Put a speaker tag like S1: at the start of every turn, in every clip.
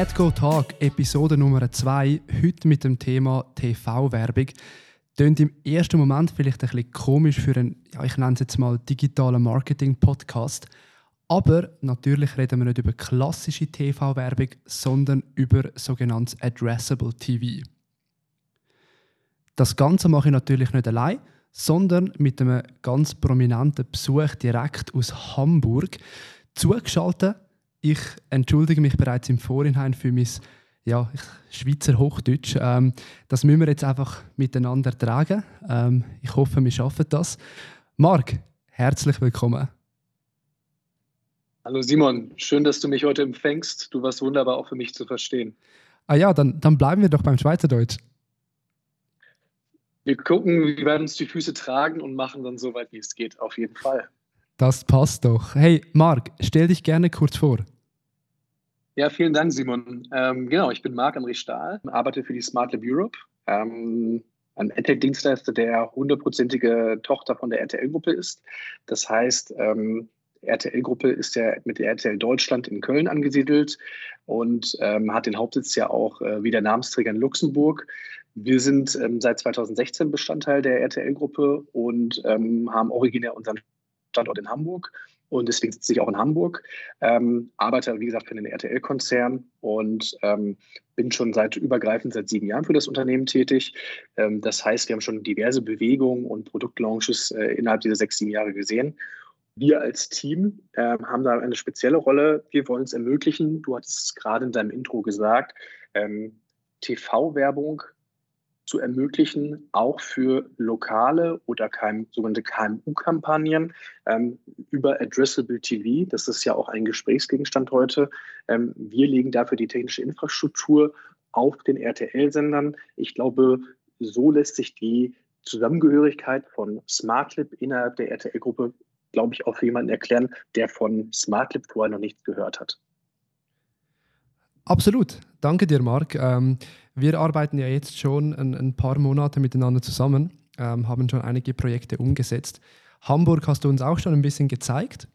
S1: AdGo Tag, Episode Nummer 2, heute mit dem Thema TV-Werbung. Klingt im ersten Moment vielleicht ein bisschen komisch für einen, ja, ich nenne es jetzt mal digitalen Marketing-Podcast. Aber natürlich reden wir nicht über klassische TV-Werbung, sondern über sogenanntes Addressable TV. Das Ganze mache ich natürlich nicht allein, sondern mit einem ganz prominenten Besuch direkt aus Hamburg. Zugeschaltet, ich entschuldige mich bereits im Vorhinein für mein ja, Schweizer Hochdeutsch. Ähm, das müssen wir jetzt einfach miteinander tragen. Ähm, ich hoffe, wir schaffen das. Marc, herzlich willkommen.
S2: Hallo Simon, schön, dass du mich heute empfängst. Du warst wunderbar auch für mich zu verstehen.
S1: Ah ja, dann, dann bleiben wir doch beim Schweizerdeutsch.
S2: Wir gucken, wir werden uns die Füße tragen und machen dann so weit, wie es geht, auf jeden Fall.
S1: Das passt doch. Hey, Marc, stell dich gerne kurz vor.
S2: Ja, vielen Dank, Simon. Ähm, genau, ich bin Marc-André Stahl, arbeite für die Smart Lab Europe, ähm, ein AdTech-Dienstleister, der hundertprozentige Tochter von der RTL-Gruppe ist. Das heißt, ähm, RTL-Gruppe ist ja mit der RTL Deutschland in Köln angesiedelt und ähm, hat den Hauptsitz ja auch äh, wie der Namensträger in Luxemburg. Wir sind ähm, seit 2016 Bestandteil der RTL-Gruppe und ähm, haben originär unseren Standort in Hamburg. Und deswegen sitze ich auch in Hamburg, ähm, arbeite, wie gesagt, für den RTL-Konzern und ähm, bin schon seit übergreifend seit sieben Jahren für das Unternehmen tätig. Ähm, das heißt, wir haben schon diverse Bewegungen und Produktlaunches äh, innerhalb dieser sechs, sieben Jahre gesehen. Wir als Team äh, haben da eine spezielle Rolle. Wir wollen es ermöglichen, du hattest es gerade in deinem Intro gesagt, ähm, TV-Werbung zu ermöglichen, auch für lokale oder KM, sogenannte KMU-Kampagnen ähm, über Addressable TV. Das ist ja auch ein Gesprächsgegenstand heute. Ähm, wir legen dafür die technische Infrastruktur auf den RTL-Sendern. Ich glaube, so lässt sich die Zusammengehörigkeit von SmartLib innerhalb der RTL-Gruppe, glaube ich, auch für jemanden erklären, der von SmartLib vorher noch nichts gehört hat.
S1: Absolut. Danke dir, Marc. Ähm, wir arbeiten ja jetzt schon ein, ein paar Monate miteinander zusammen, ähm, haben schon einige Projekte umgesetzt. Hamburg hast du uns auch schon ein bisschen gezeigt.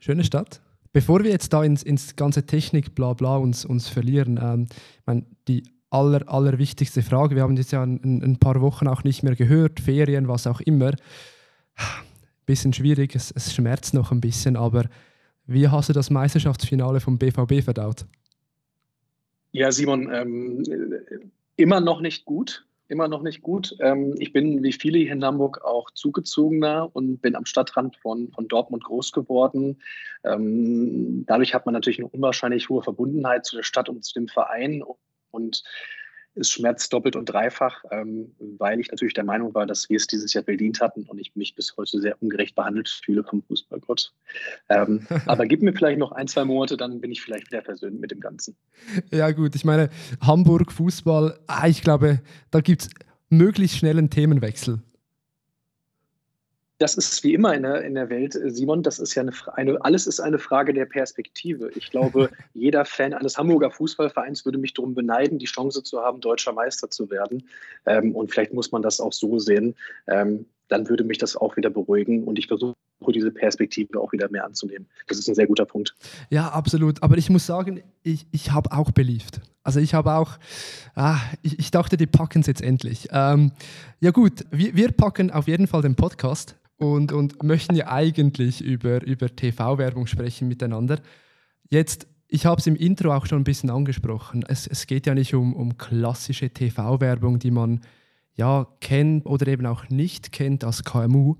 S1: Schöne Stadt. Bevor wir jetzt da ins, ins ganze Technik bla uns, uns verlieren, ähm, mein, die aller, allerwichtigste Frage, wir haben das ja ein, ein, paar Wochen auch nicht mehr gehört, Ferien, was auch immer. Bisschen schwierig, es, es schmerzt noch ein bisschen, aber wie hast du das Meisterschaftsfinale vom BVB verdaut?
S2: Ja, Simon, ähm, immer noch nicht gut. Immer noch nicht gut. Ähm, ich bin wie viele hier in Hamburg auch zugezogener und bin am Stadtrand von, von Dortmund groß geworden. Ähm, dadurch hat man natürlich eine unwahrscheinlich hohe Verbundenheit zu der Stadt und zu dem Verein. Und es schmerzt doppelt und dreifach, ähm, weil ich natürlich der Meinung war, dass wir es dieses Jahr bedient hatten und ich mich bis heute sehr ungerecht behandelt fühle vom Fußballgott. Ähm, aber gib mir vielleicht noch ein, zwei Monate, dann bin ich vielleicht wieder versöhnt mit dem Ganzen.
S1: Ja gut, ich meine, Hamburg, Fußball, ah, ich glaube, da gibt es möglichst schnell einen Themenwechsel
S2: das ist wie immer in der, in der Welt, äh, Simon, das ist ja eine, eine, alles ist eine Frage der Perspektive. Ich glaube, jeder Fan eines Hamburger Fußballvereins würde mich darum beneiden, die Chance zu haben, deutscher Meister zu werden. Ähm, und vielleicht muss man das auch so sehen. Ähm, dann würde mich das auch wieder beruhigen und ich versuche diese Perspektive auch wieder mehr anzunehmen. Das ist ein sehr guter Punkt.
S1: Ja, absolut. Aber ich muss sagen, ich, ich habe auch beliebt. Also ich habe auch, ah, ich, ich, dachte, die packen es jetzt endlich. Ähm, ja gut, wir, wir packen auf jeden Fall den Podcast und, und möchten ja eigentlich über, über TV-Werbung sprechen miteinander. Jetzt, ich habe es im Intro auch schon ein bisschen angesprochen. Es, es geht ja nicht um, um klassische TV-Werbung, die man ja kennt oder eben auch nicht kennt als KMU.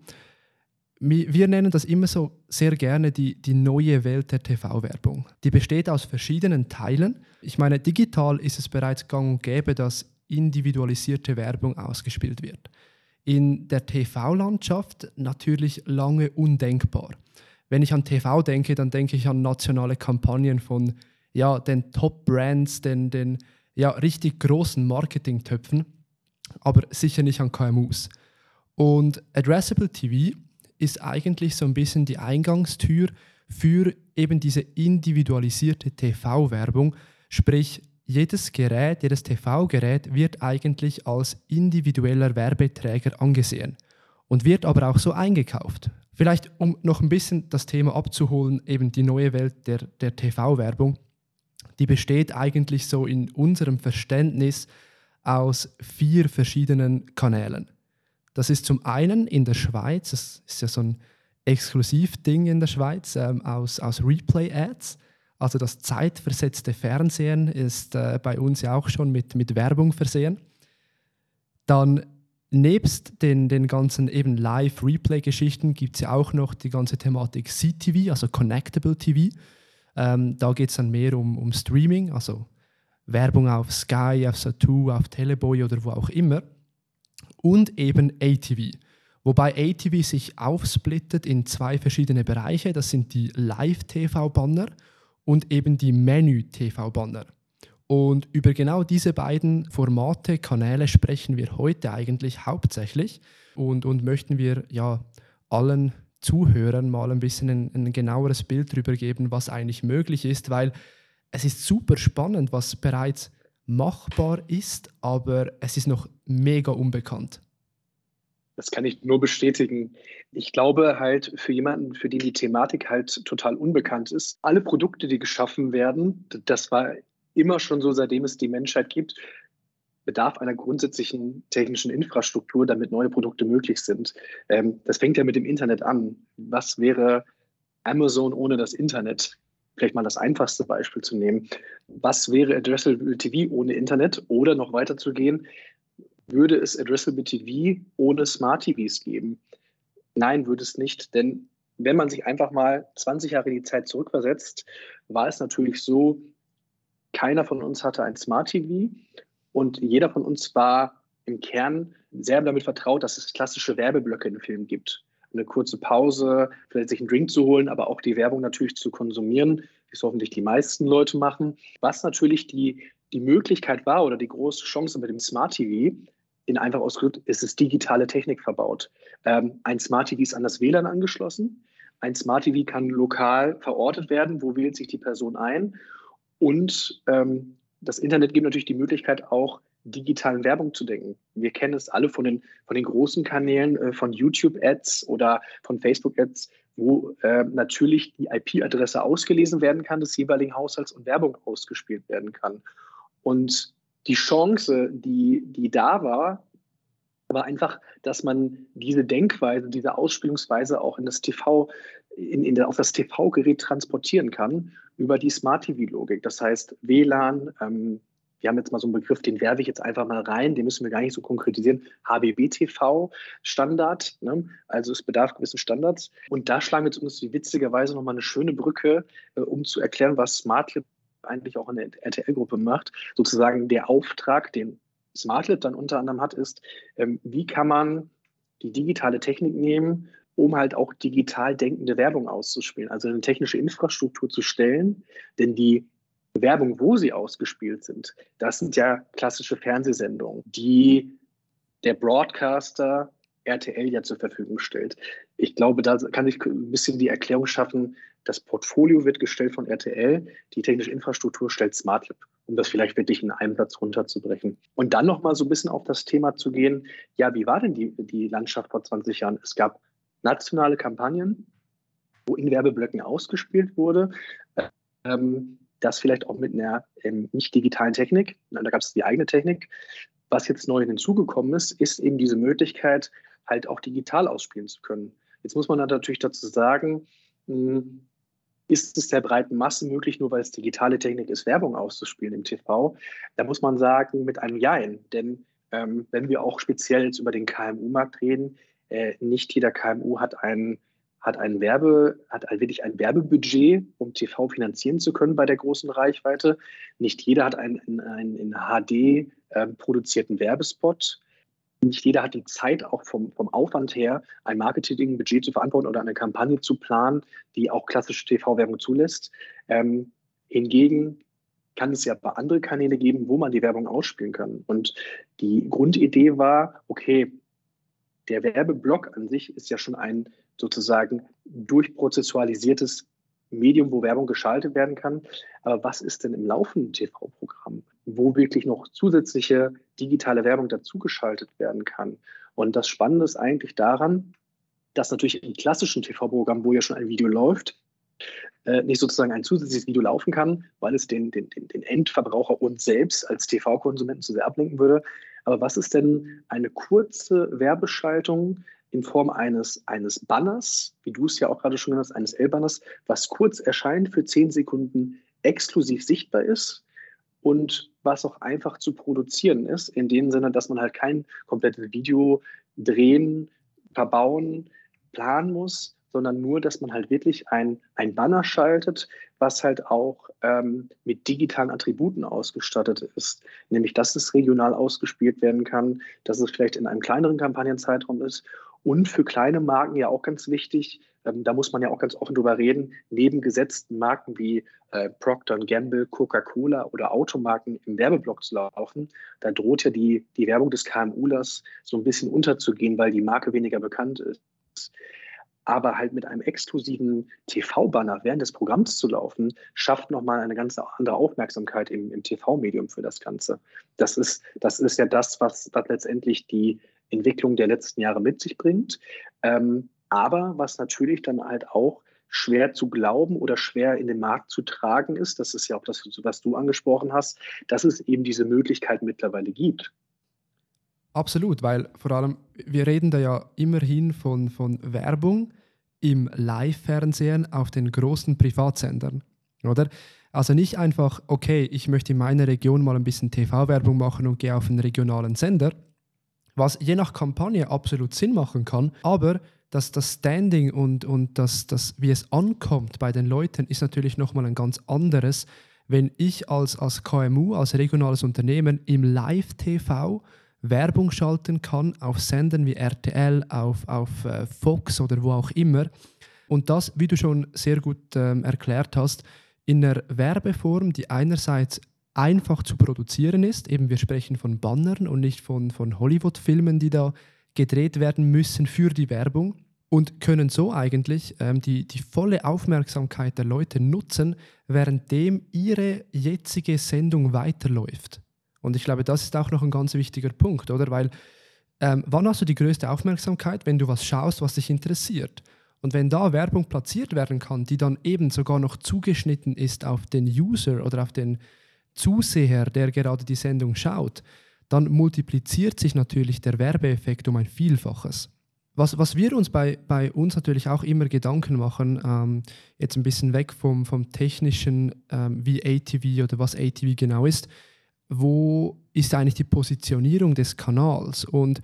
S1: Wir nennen das immer so sehr gerne die, die neue Welt der TV-Werbung. Die besteht aus verschiedenen Teilen. Ich meine, digital ist es bereits gang und gäbe, dass individualisierte Werbung ausgespielt wird in der TV-Landschaft natürlich lange undenkbar. Wenn ich an TV denke, dann denke ich an nationale Kampagnen von ja, den Top-Brands, den, den ja, richtig großen Marketingtöpfen, aber sicher nicht an KMUs. Und Addressable TV ist eigentlich so ein bisschen die Eingangstür für eben diese individualisierte TV-Werbung, sprich jedes Gerät, jedes TV-Gerät wird eigentlich als individueller Werbeträger angesehen und wird aber auch so eingekauft. Vielleicht, um noch ein bisschen das Thema abzuholen, eben die neue Welt der, der TV-Werbung. die besteht eigentlich so in unserem Verständnis aus vier verschiedenen Kanälen. Das ist zum einen in der Schweiz, das ist ja so ein Exklusivding in der Schweiz, ähm, aus, aus Replay-Ads. Also das zeitversetzte Fernsehen ist äh, bei uns ja auch schon mit, mit Werbung versehen. Dann nebst den, den ganzen eben Live-Replay-Geschichten gibt es ja auch noch die ganze Thematik CTV, also Connectable TV. Ähm, da geht es dann mehr um, um Streaming, also Werbung auf Sky, auf Satu, auf Teleboy oder wo auch immer. Und eben ATV. Wobei ATV sich aufsplittet in zwei verschiedene Bereiche. Das sind die Live-TV-Banner und eben die Menü-TV-Banner. Und über genau diese beiden Formate, Kanäle sprechen wir heute eigentlich hauptsächlich und, und möchten wir ja allen Zuhörern mal ein bisschen ein, ein genaueres Bild darüber geben, was eigentlich möglich ist, weil es ist super spannend, was bereits machbar ist, aber es ist noch mega unbekannt.
S2: Das kann ich nur bestätigen. Ich glaube halt für jemanden, für den die Thematik halt total unbekannt ist, alle Produkte, die geschaffen werden, das war immer schon so, seitdem es die Menschheit gibt, bedarf einer grundsätzlichen technischen Infrastruktur, damit neue Produkte möglich sind. Ähm, das fängt ja mit dem Internet an. Was wäre Amazon ohne das Internet? Vielleicht mal das einfachste Beispiel zu nehmen. Was wäre Addressable TV ohne Internet? Oder noch weiter zu gehen, würde es Addressable TV ohne Smart TVs geben? Nein, würde es nicht, denn wenn man sich einfach mal 20 Jahre in die Zeit zurückversetzt, war es natürlich so, keiner von uns hatte ein Smart TV und jeder von uns war im Kern sehr damit vertraut, dass es klassische Werbeblöcke in Filmen gibt. Eine kurze Pause, vielleicht sich einen Drink zu holen, aber auch die Werbung natürlich zu konsumieren, wie es hoffentlich die meisten Leute machen. Was natürlich die, die Möglichkeit war oder die große Chance mit dem Smart TV, in einfach ausgedrückt, ist es digitale Technik verbaut. Ähm, ein Smart TV ist an das WLAN angeschlossen. Ein Smart TV kann lokal verortet werden. Wo wählt sich die Person ein? Und ähm, das Internet gibt natürlich die Möglichkeit, auch digitalen Werbung zu denken. Wir kennen es alle von den, von den großen Kanälen, äh, von YouTube-Ads oder von Facebook-Ads, wo äh, natürlich die IP-Adresse ausgelesen werden kann des jeweiligen Haushalts und Werbung ausgespielt werden kann. Und die Chance, die, die da war, war einfach, dass man diese Denkweise, diese Ausspielungsweise auch in das TV, in, in, auf das TV-Gerät transportieren kann über die Smart TV-Logik. Das heißt WLAN, ähm, wir haben jetzt mal so einen Begriff, den werfe ich jetzt einfach mal rein, den müssen wir gar nicht so konkretisieren. HBB-TV-Standard, ne? also es bedarf gewissen Standards. Und da schlagen wir jetzt uns witzigerweise nochmal eine schöne Brücke, äh, um zu erklären, was SmartLib eigentlich auch in der RTL-Gruppe macht. Sozusagen der Auftrag, den SmartLib dann unter anderem hat, ist, ähm, wie kann man die digitale Technik nehmen, um halt auch digital denkende Werbung auszuspielen, also eine technische Infrastruktur zu stellen. Denn die Werbung, wo sie ausgespielt sind, das sind ja klassische Fernsehsendungen, die der Broadcaster RTL ja zur Verfügung stellt. Ich glaube, da kann ich ein bisschen die Erklärung schaffen, das Portfolio wird gestellt von RTL, die technische Infrastruktur stellt SmartLab, um das vielleicht wirklich in einem Platz runterzubrechen. Und dann nochmal so ein bisschen auf das Thema zu gehen, ja, wie war denn die, die Landschaft vor 20 Jahren? Es gab nationale Kampagnen, wo in Werbeblöcken ausgespielt wurde. Ähm, das vielleicht auch mit einer ähm, nicht digitalen Technik. Da gab es die eigene Technik. Was jetzt neu hinzugekommen ist, ist eben diese Möglichkeit, halt auch digital ausspielen zu können. Jetzt muss man natürlich dazu sagen, hm, ist es der breiten Masse möglich, nur weil es digitale Technik ist, Werbung auszuspielen im TV? Da muss man sagen, mit einem Jein. Denn ähm, wenn wir auch speziell jetzt über den KMU-Markt reden, äh, nicht jeder KMU hat ein, hat ein Werbe, hat wirklich ein Werbebudget, um TV finanzieren zu können bei der großen Reichweite. Nicht jeder hat einen, einen in HD äh, produzierten Werbespot nicht jeder hat die Zeit, auch vom, vom Aufwand her, ein Marketingbudget zu verantworten oder eine Kampagne zu planen, die auch klassische TV-Werbung zulässt. Ähm, hingegen kann es ja bei anderen Kanäle geben, wo man die Werbung ausspielen kann. Und die Grundidee war, okay, der Werbeblock an sich ist ja schon ein sozusagen durchprozessualisiertes Medium, wo Werbung geschaltet werden kann. Aber was ist denn im laufenden TV-Programm, wo wirklich noch zusätzliche digitale Werbung dazugeschaltet werden kann? Und das Spannende ist eigentlich daran, dass natürlich im klassischen TV-Programm, wo ja schon ein Video läuft, äh, nicht sozusagen ein zusätzliches Video laufen kann, weil es den, den, den, Endverbraucher uns selbst als TV-Konsumenten zu sehr ablenken würde. Aber was ist denn eine kurze Werbeschaltung in Form eines, eines Banners, wie du es ja auch gerade schon genannt hast, eines L-Banners, was kurz erscheint für zehn Sekunden exklusiv sichtbar ist und was auch einfach zu produzieren ist, in dem Sinne, dass man halt kein komplettes Video drehen, verbauen, planen muss, sondern nur, dass man halt wirklich ein, ein Banner schaltet, was halt auch ähm, mit digitalen Attributen ausgestattet ist. Nämlich, dass es regional ausgespielt werden kann, dass es vielleicht in einem kleineren Kampagnenzeitraum ist und für kleine Marken ja auch ganz wichtig, ähm, da muss man ja auch ganz offen drüber reden, neben gesetzten Marken wie äh, Procter Gamble, Coca-Cola oder Automarken im Werbeblock zu laufen, da droht ja die, die Werbung des KMUlers so ein bisschen unterzugehen, weil die Marke weniger bekannt ist. Aber halt mit einem exklusiven TV-Banner während des Programms zu laufen, schafft nochmal eine ganz andere Aufmerksamkeit im, im TV-Medium für das Ganze. Das ist, das ist ja das, was, was letztendlich die Entwicklung der letzten Jahre mit sich bringt. Ähm, aber was natürlich dann halt auch schwer zu glauben oder schwer in den Markt zu tragen ist, das ist ja auch das, was du angesprochen hast, dass es eben diese Möglichkeit mittlerweile gibt.
S1: Absolut, weil vor allem, wir reden da ja immerhin von, von Werbung im Live-Fernsehen auf den großen Privatsendern, oder? Also nicht einfach, okay, ich möchte in meiner Region mal ein bisschen TV-Werbung machen und gehe auf einen regionalen Sender, was je nach Kampagne absolut Sinn machen kann, aber dass das Standing und, und das, das, wie es ankommt bei den Leuten, ist natürlich nochmal ein ganz anderes, wenn ich als, als KMU, als regionales Unternehmen im Live-TV Werbung schalten kann auf Sendern wie RTL, auf, auf äh, Fox oder wo auch immer. Und das, wie du schon sehr gut ähm, erklärt hast, in einer Werbeform, die einerseits einfach zu produzieren ist. Eben wir sprechen von Bannern und nicht von, von Hollywood-Filmen, die da gedreht werden müssen für die Werbung und können so eigentlich ähm, die, die volle Aufmerksamkeit der Leute nutzen, währenddem ihre jetzige Sendung weiterläuft. Und ich glaube, das ist auch noch ein ganz wichtiger Punkt, oder? Weil ähm, wann hast du die größte Aufmerksamkeit, wenn du was schaust, was dich interessiert? Und wenn da Werbung platziert werden kann, die dann eben sogar noch zugeschnitten ist auf den User oder auf den Zuseher, der gerade die Sendung schaut, dann multipliziert sich natürlich der Werbeeffekt um ein Vielfaches. Was, was wir uns bei, bei uns natürlich auch immer Gedanken machen, ähm, jetzt ein bisschen weg vom, vom technischen, ähm, wie ATV oder was ATV genau ist, wo ist eigentlich die Positionierung des Kanals? Und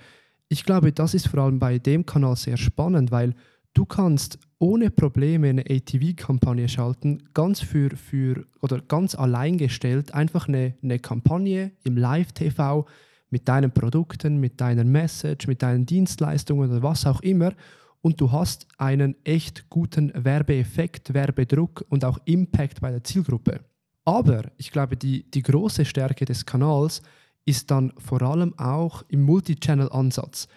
S1: ich glaube, das ist vor allem bei dem Kanal sehr spannend, weil du kannst ohne Probleme eine ATV-Kampagne schalten, ganz für, für oder ganz alleingestellt, einfach eine, eine Kampagne im Live-TV mit deinen Produkten, mit deiner Message, mit deinen Dienstleistungen oder was auch immer. Und du hast einen echt guten Werbeeffekt, Werbedruck und auch Impact bei der Zielgruppe. Aber ich glaube, die, die große Stärke des Kanals ist dann vor allem auch im Multi-Channel-Ansatz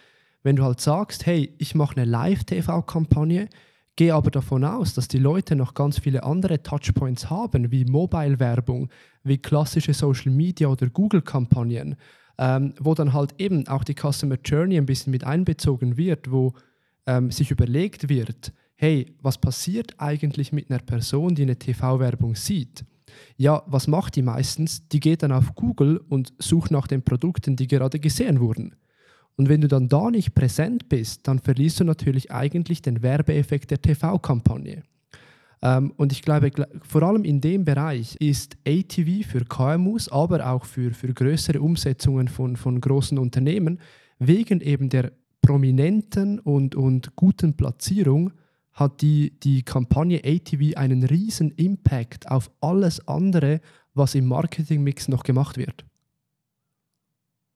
S1: wenn du halt sagst, hey, ich mache eine Live-TV-Kampagne, gehe aber davon aus, dass die Leute noch ganz viele andere Touchpoints haben, wie Mobile-Werbung, wie klassische Social-Media oder Google-Kampagnen, ähm, wo dann halt eben auch die Customer Journey ein bisschen mit einbezogen wird, wo ähm, sich überlegt wird, hey, was passiert eigentlich mit einer Person, die eine TV-Werbung sieht? Ja, was macht die meistens? Die geht dann auf Google und sucht nach den Produkten, die gerade gesehen wurden. Und wenn du dann da nicht präsent bist, dann verlierst du natürlich eigentlich den Werbeeffekt der TV-Kampagne. Ähm, und ich glaube, vor allem in dem Bereich ist ATV für KMUs, aber auch für, für größere Umsetzungen von, von großen Unternehmen, wegen eben der prominenten und, und guten Platzierung, hat die, die Kampagne ATV einen riesen Impact auf alles andere, was im Marketingmix noch gemacht wird.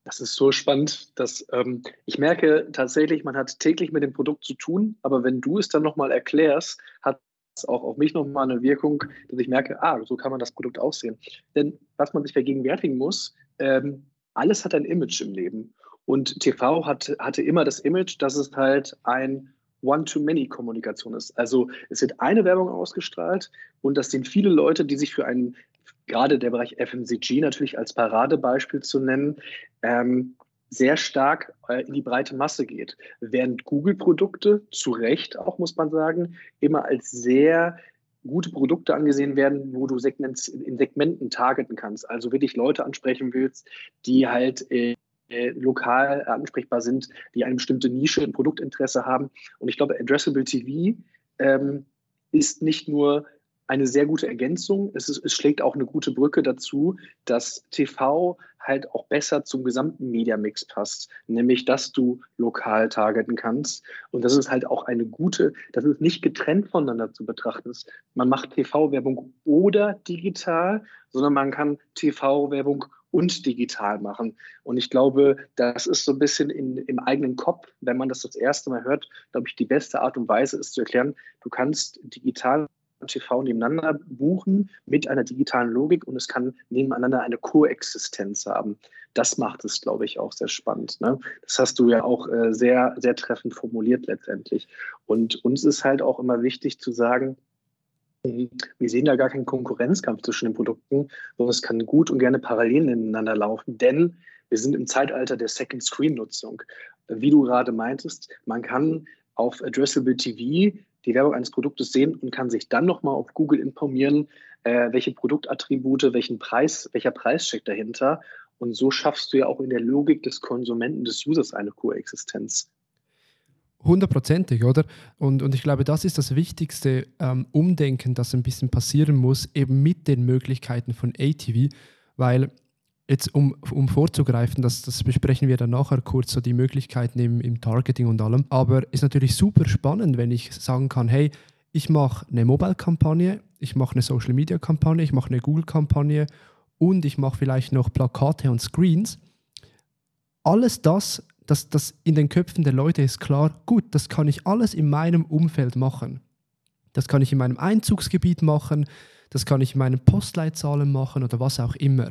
S2: Das ist so spannend, dass ähm, ich merke tatsächlich, man hat täglich mit dem Produkt zu tun, aber wenn du es dann nochmal erklärst, hat es auch auf mich nochmal eine Wirkung, dass ich merke, ah, so kann man das Produkt aussehen. Denn was man sich vergegenwärtigen muss, ähm, alles hat ein Image im Leben. Und TV hat, hatte immer das Image, dass es halt ein One-to-Many-Kommunikation ist. Also es wird eine Werbung ausgestrahlt und das sind viele Leute, die sich für einen gerade der Bereich FMCG natürlich als Paradebeispiel zu nennen, ähm, sehr stark äh, in die breite Masse geht. Während Google-Produkte, zu Recht auch muss man sagen, immer als sehr gute Produkte angesehen werden, wo du Segments, in Segmenten targeten kannst. Also wirklich Leute ansprechen willst, die halt äh, lokal ansprechbar sind, die eine bestimmte Nische, ein Produktinteresse haben. Und ich glaube, Addressable TV ähm, ist nicht nur eine sehr gute Ergänzung. Es, ist, es, schlägt auch eine gute Brücke dazu, dass TV halt auch besser zum gesamten Mediamix passt, nämlich dass du lokal targeten kannst. Und das ist halt auch eine gute, das ist nicht getrennt voneinander zu betrachten. Man macht TV-Werbung oder digital, sondern man kann TV-Werbung und digital machen. Und ich glaube, das ist so ein bisschen in, im eigenen Kopf, wenn man das das erste Mal hört, glaube ich, die beste Art und Weise ist zu erklären, du kannst digital TV nebeneinander buchen mit einer digitalen Logik und es kann nebeneinander eine Koexistenz haben. Das macht es, glaube ich, auch sehr spannend. Ne? Das hast du ja auch äh, sehr, sehr treffend formuliert letztendlich. Und uns ist halt auch immer wichtig zu sagen, wir sehen da gar keinen Konkurrenzkampf zwischen den Produkten, sondern es kann gut und gerne parallel nebeneinander laufen, denn wir sind im Zeitalter der Second Screen Nutzung. Wie du gerade meintest, man kann auf Addressable TV die Werbung eines Produktes sehen und kann sich dann nochmal auf Google informieren, äh, welche Produktattribute, welchen Preis, welcher Preis steckt dahinter. Und so schaffst du ja auch in der Logik des Konsumenten, des Users eine Koexistenz.
S1: Hundertprozentig, oder? Und, und ich glaube, das ist das wichtigste ähm, Umdenken, das ein bisschen passieren muss, eben mit den Möglichkeiten von ATV, weil Jetzt, um, um vorzugreifen, das, das besprechen wir dann nachher kurz, so die Möglichkeiten im, im Targeting und allem. Aber ist natürlich super spannend, wenn ich sagen kann, hey, ich mache eine Mobile-Kampagne, ich mache eine Social-Media-Kampagne, ich mache eine Google-Kampagne und ich mache vielleicht noch Plakate und Screens. Alles das, das, das in den Köpfen der Leute ist klar, gut, das kann ich alles in meinem Umfeld machen. Das kann ich in meinem Einzugsgebiet machen, das kann ich in meinen Postleitzahlen machen oder was auch immer.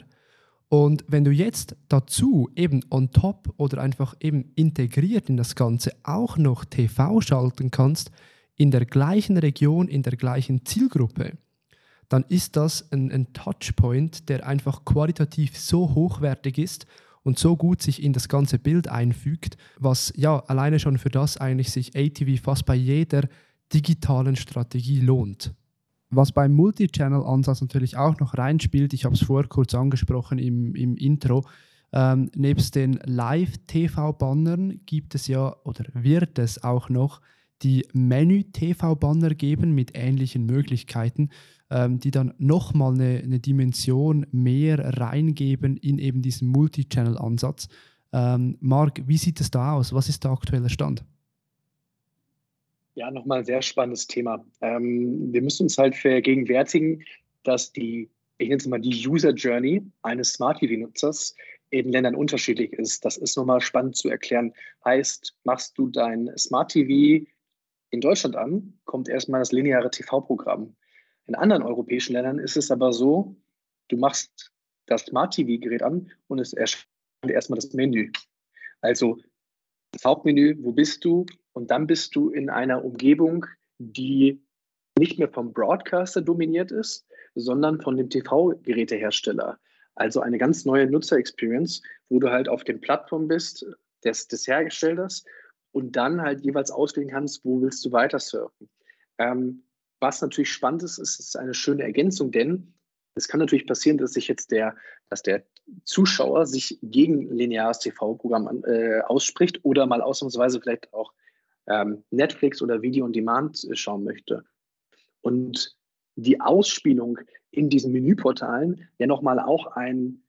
S1: Und wenn du jetzt dazu eben on top oder einfach eben integriert in das Ganze auch noch TV schalten kannst, in der gleichen Region, in der gleichen Zielgruppe, dann ist das ein, ein Touchpoint, der einfach qualitativ so hochwertig ist und so gut sich in das ganze Bild einfügt, was ja alleine schon für das eigentlich sich ATV fast bei jeder digitalen Strategie lohnt. Was beim Multi-Channel-Ansatz natürlich auch noch reinspielt, ich habe es vorher kurz angesprochen im, im Intro, ähm, nebst den Live-TV-Bannern gibt es ja oder wird es auch noch die Menü-TV-Banner geben mit ähnlichen Möglichkeiten, ähm, die dann nochmal eine, eine Dimension mehr reingeben in eben diesen Multi-Channel-Ansatz. Ähm, Marc, wie sieht es da aus? Was ist der aktuelle Stand?
S2: Ja, nochmal ein sehr spannendes Thema. Ähm, wir müssen uns halt vergegenwärtigen, dass die, ich nenne es mal die User Journey eines Smart TV-Nutzers in Ländern unterschiedlich ist. Das ist nochmal spannend zu erklären. Heißt, machst du dein Smart TV in Deutschland an, kommt erstmal das lineare TV-Programm. In anderen europäischen Ländern ist es aber so, du machst das Smart TV-Gerät an und es erscheint erstmal das Menü. Also das Hauptmenü, wo bist du? Und dann bist du in einer Umgebung, die nicht mehr vom Broadcaster dominiert ist, sondern von dem TV-Gerätehersteller. Also eine ganz neue Nutzer-Experience, wo du halt auf den Plattformen bist des, des Herstellers und dann halt jeweils auswählen kannst, wo willst du weiter surfen. Ähm, was natürlich spannend ist, ist, ist eine schöne Ergänzung, denn es kann natürlich passieren, dass sich jetzt der, dass der Zuschauer sich gegen lineares TV-Programm äh, ausspricht oder mal ausnahmsweise vielleicht auch ähm, Netflix oder Video on Demand äh, schauen möchte. Und die Ausspielung in diesen Menüportalen ja nochmal auch ein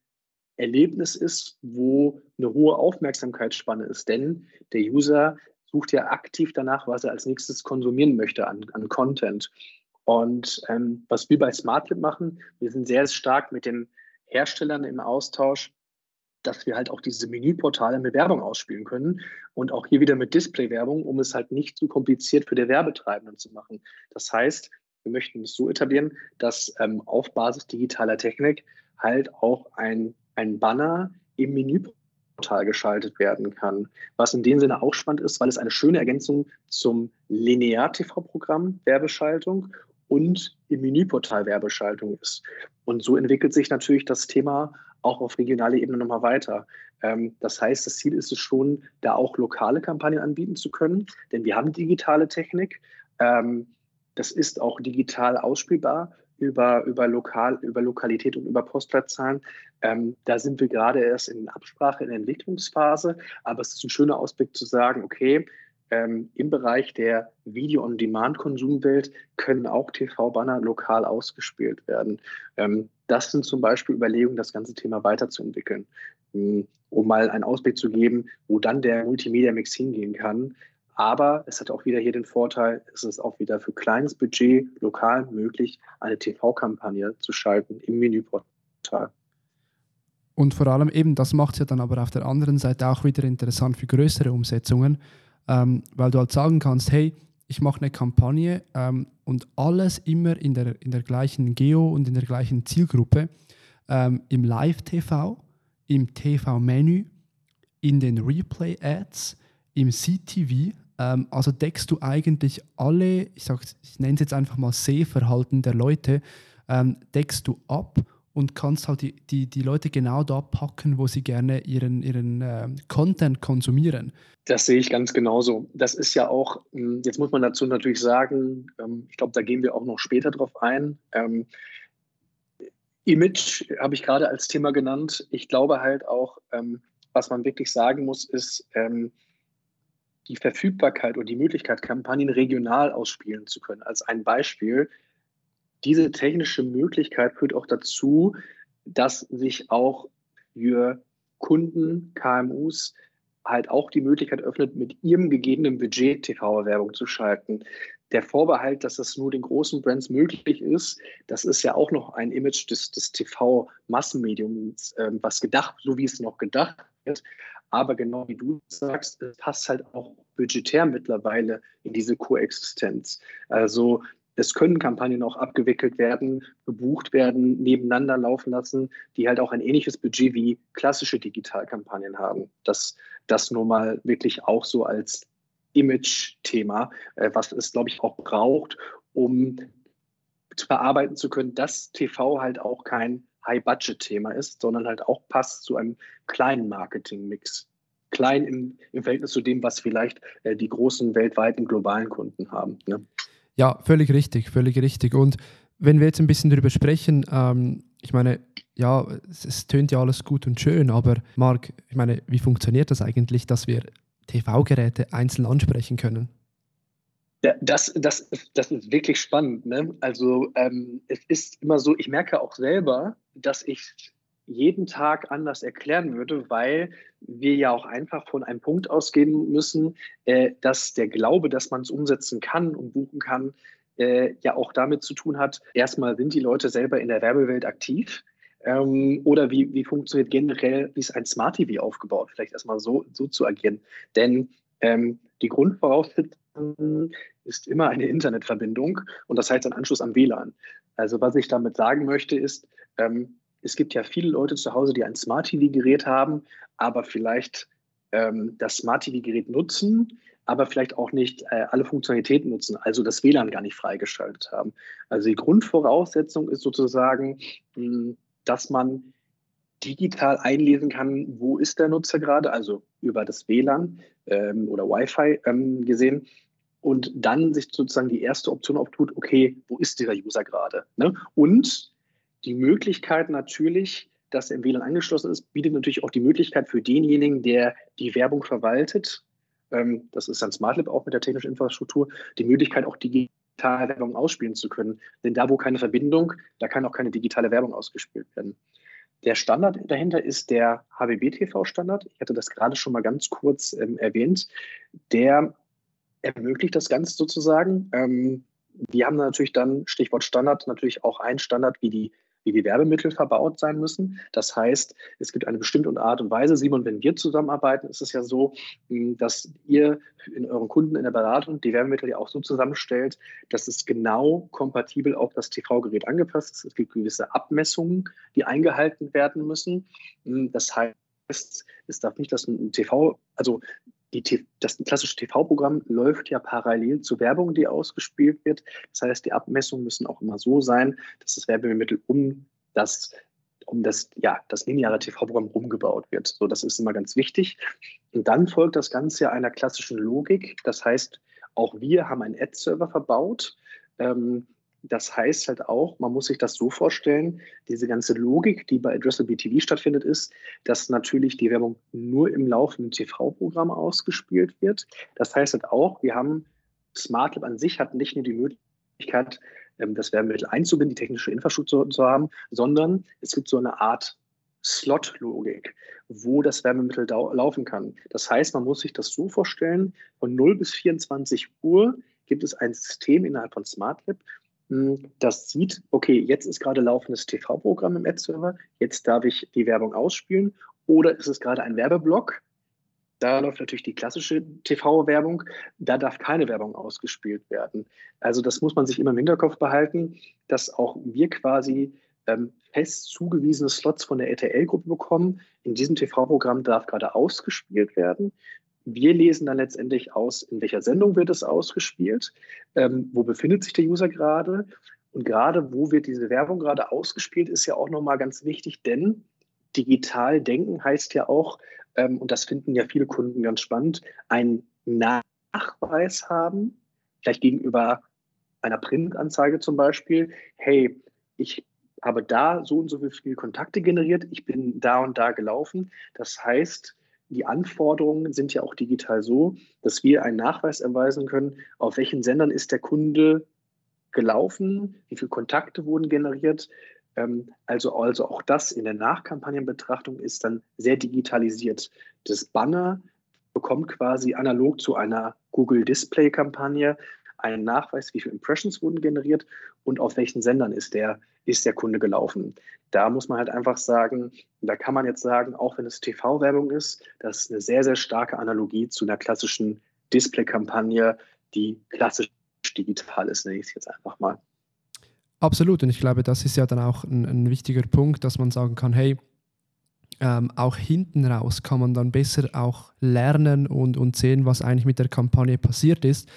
S2: Erlebnis ist, wo eine hohe Aufmerksamkeitsspanne ist. Denn der User sucht ja aktiv danach, was er als nächstes konsumieren möchte an, an Content. Und ähm, was wir bei SmartLib machen, wir sind sehr stark mit den Herstellern im Austausch, dass wir halt auch diese Menüportale mit Werbung ausspielen können und auch hier wieder mit Display-Werbung, um es halt nicht zu kompliziert für die Werbetreibenden zu machen. Das heißt, wir möchten es so etablieren, dass ähm, auf Basis digitaler Technik halt auch ein, ein Banner im Menüportal geschaltet werden kann. Was in dem Sinne auch spannend ist, weil es eine schöne Ergänzung zum Linear-TV-Programm Werbeschaltung und im Menüportal Werbeschaltung ist. Und so entwickelt sich natürlich das Thema auch auf regionaler Ebene nochmal weiter. Ähm, das heißt, das Ziel ist es schon, da auch lokale Kampagnen anbieten zu können, denn wir haben digitale Technik. Ähm, das ist auch digital ausspielbar über, über, Lokal, über Lokalität und über Postleitzahlen. Ähm, da sind wir gerade erst in Absprache, in der Entwicklungsphase, aber es ist ein schöner Ausblick zu sagen, okay, ähm, im Bereich der Video-on-Demand-Konsumwelt können auch TV-Banner lokal ausgespielt werden. Ähm, das sind zum Beispiel Überlegungen, das ganze Thema weiterzuentwickeln, ähm, um mal einen Ausblick zu geben, wo dann der Multimedia-Mix hingehen kann. Aber es hat auch wieder hier den Vorteil, es ist auch wieder für kleines Budget lokal möglich, eine TV-Kampagne zu schalten im Menüportal.
S1: Und vor allem eben, das macht es ja dann aber auf der anderen Seite auch wieder interessant für größere Umsetzungen, ähm, weil du halt sagen kannst, hey, ich mache eine Kampagne ähm, und alles immer in der, in der gleichen Geo und in der gleichen Zielgruppe, ähm, im Live-TV, im TV-Menü, in den Replay-Ads, im CTV. Ähm, also deckst du eigentlich alle, ich, ich nenne es jetzt einfach mal Sehverhalten der Leute, ähm, deckst du ab und kannst halt die, die, die Leute genau da packen, wo sie gerne ihren, ihren äh, Content konsumieren.
S2: Das sehe ich ganz genauso. Das ist ja auch, hm, jetzt muss man dazu natürlich sagen, ähm, ich glaube, da gehen wir auch noch später drauf ein. Ähm, Image habe ich gerade als Thema genannt. Ich glaube halt auch, ähm, was man wirklich sagen muss, ist, ähm, die Verfügbarkeit und die Möglichkeit, Kampagnen regional ausspielen zu können. Als ein Beispiel, diese technische Möglichkeit führt auch dazu, dass sich auch für Kunden, KMUs, halt auch die Möglichkeit öffnet, mit ihrem gegebenen Budget TV-Werbung zu schalten. Der Vorbehalt, dass das nur den großen Brands möglich ist, das ist ja auch noch ein Image des, des TV-Massenmediums, äh, was gedacht, so wie es noch gedacht wird. Aber genau wie du sagst, es passt halt auch budgetär mittlerweile in diese Koexistenz. Also es können Kampagnen auch abgewickelt werden, gebucht werden, nebeneinander laufen lassen, die halt auch ein ähnliches Budget wie klassische Digitalkampagnen haben. Das, das nur mal wirklich auch so als Image-Thema, äh, was es, glaube ich, auch braucht, um zu verarbeiten zu können, dass TV halt auch kein High-Budget-Thema ist, sondern halt auch passt zu einem kleinen Marketing-Mix. Klein im, im Verhältnis zu dem, was vielleicht äh, die großen weltweiten globalen Kunden haben. Ne?
S1: Ja, völlig richtig, völlig richtig. Und wenn wir jetzt ein bisschen darüber sprechen, ähm, ich meine, ja, es, es, tönt ja alles gut und schön, aber Marc, ich meine, wie funktioniert das eigentlich, dass wir TV-Geräte einzeln ansprechen können?
S2: Das, das, das ist wirklich spannend. Ne? Also ähm, es ist immer so, ich merke auch selber, dass ich jeden Tag anders erklären würde, weil wir ja auch einfach von einem Punkt ausgehen müssen, äh, dass der Glaube, dass man es umsetzen kann und buchen kann, äh, ja auch damit zu tun hat, erstmal sind die Leute selber in der Werbewelt aktiv. Ähm, oder wie, wie funktioniert generell, wie ist ein Smart TV aufgebaut? Vielleicht erstmal so, so zu agieren. Denn ähm, die Grundvoraussetzung ist immer eine Internetverbindung und das heißt ein Anschluss am WLAN. Also was ich damit sagen möchte ist, ähm, es gibt ja viele Leute zu Hause, die ein Smart TV-Gerät haben, aber vielleicht ähm, das Smart TV-Gerät nutzen, aber vielleicht auch nicht äh, alle Funktionalitäten nutzen, also das WLAN gar nicht freigeschaltet haben. Also die Grundvoraussetzung ist sozusagen, mh, hm, dass man digital einlesen kann, wo ist der Nutzer gerade, also über das WLAN ähm, oder Wi-Fi ähm, gesehen. Und dann sich sozusagen die erste Option auftut, okay, wo ist dieser User gerade? Ne? Und die Möglichkeit natürlich, dass er im WLAN angeschlossen ist, bietet natürlich auch die Möglichkeit für denjenigen, der die Werbung verwaltet, ähm, das ist ein SmartLab auch mit der technischen Infrastruktur, die Möglichkeit auch digitale Werbung ausspielen zu können. Denn da, wo keine Verbindung, da kann auch keine digitale Werbung ausgespielt werden. Der Standard dahinter ist der HBB-TV-Standard. Ich hatte das gerade schon mal ganz kurz ähm, erwähnt. Der ermöglicht das Ganze sozusagen. Ähm, wir haben natürlich dann, Stichwort Standard, natürlich auch einen Standard wie die wie die Werbemittel verbaut sein müssen. Das heißt, es gibt eine bestimmte Art und Weise. Simon, wenn wir zusammenarbeiten, ist es ja so, hm, dass ihr in euren Kunden in der Beratung die Werbemittel ja auch so zusammenstellt, dass es genau kompatibel auf das TV-Gerät angepasst ist. Es gibt gewisse Abmessungen, die eingehalten werden müssen. Hm, das heißt, es darf nicht das TV, also die, das klassische TV-Programm läuft ja parallel zur Werbung, die ausgespielt wird. Das heißt, die Abmessungen müssen auch immer so sein, dass das Werbemittel um das um das, ja, das lineare TV-Programm rumgebaut wird. So, das ist immer ganz wichtig. Und dann folgt das Ganze einer klassischen Logik. Das heißt, auch wir haben einen Ad-Server verbaut, Ähm, das heißt halt auch, man muss sich das so vorstellen, diese ganze Logik, die bei Addressable TV stattfindet, ist, dass natürlich die Werbung nur im laufenden TV-Programm ausgespielt wird. Das heißt halt auch, wir haben SmartLab an sich hat nicht nur die Möglichkeit, ähm, das Werbemittel einzubinden, die technische Infrastruktur zu haben, sondern es gibt so eine Art Slot-Logik, wo das Wärmemittel laufen kann. Das heißt, man muss sich das so vorstellen, von 0 bis 24 Uhr gibt es ein System innerhalb von SmartLab, das sieht, okay, jetzt ist gerade laufendes TV-Programm im Ad-Server, jetzt darf ich die Werbung ausspielen oder ist es gerade ein Werbeblock, da läuft natürlich die klassische TV-Werbung, da darf keine Werbung ausgespielt werden. Also das muss man sich immer im Hinterkopf behalten, dass auch wir quasi ähm, fest zugewiesene Slots von der RTL-Gruppe bekommen. In diesem TV-Programm darf gerade ausgespielt werden. Wir lesen dann letztendlich aus, in welcher Sendung wird es ausgespielt, ähm, wo befindet sich der User gerade und gerade wo wird diese Werbung gerade ausgespielt, ist ja auch nochmal ganz wichtig, denn digital denken heißt ja auch, ähm, und das finden ja viele Kunden ganz spannend, einen Nachweis haben, vielleicht gegenüber einer Printanzeige zum Beispiel, hey, ich habe da so und so viele Kontakte generiert, ich bin da und da gelaufen. Das heißt, die Anforderungen sind ja auch digital so, dass wir einen Nachweis erweisen können, auf welchen Sendern ist der Kunde gelaufen, wie viele Kontakte wurden generiert. Ähm, also, also auch das in der Nachkampagnenbetrachtung ist dann sehr digitalisiert. Das Banner bekommt quasi analog zu einer Google Display Kampagne einen Nachweis, wie viele Impressions wurden generiert und auf welchen Sendern ist der, ist der Kunde gelaufen. Da muss man halt einfach sagen, da kann man jetzt sagen, auch wenn es TV-Werbung ist, das ist eine sehr, sehr starke Analogie zu einer klassischen Display-Kampagne, die klassisch digital ist, nenne ich es jetzt einfach mal.
S1: Absolut. Und ich glaube, das ist ja dann auch ein, ein wichtiger Punkt, dass man sagen kann, hey, ähm, auch hinten raus kann man dann besser auch lernen und, und sehen, was eigentlich mit der Kampagne passiert ist.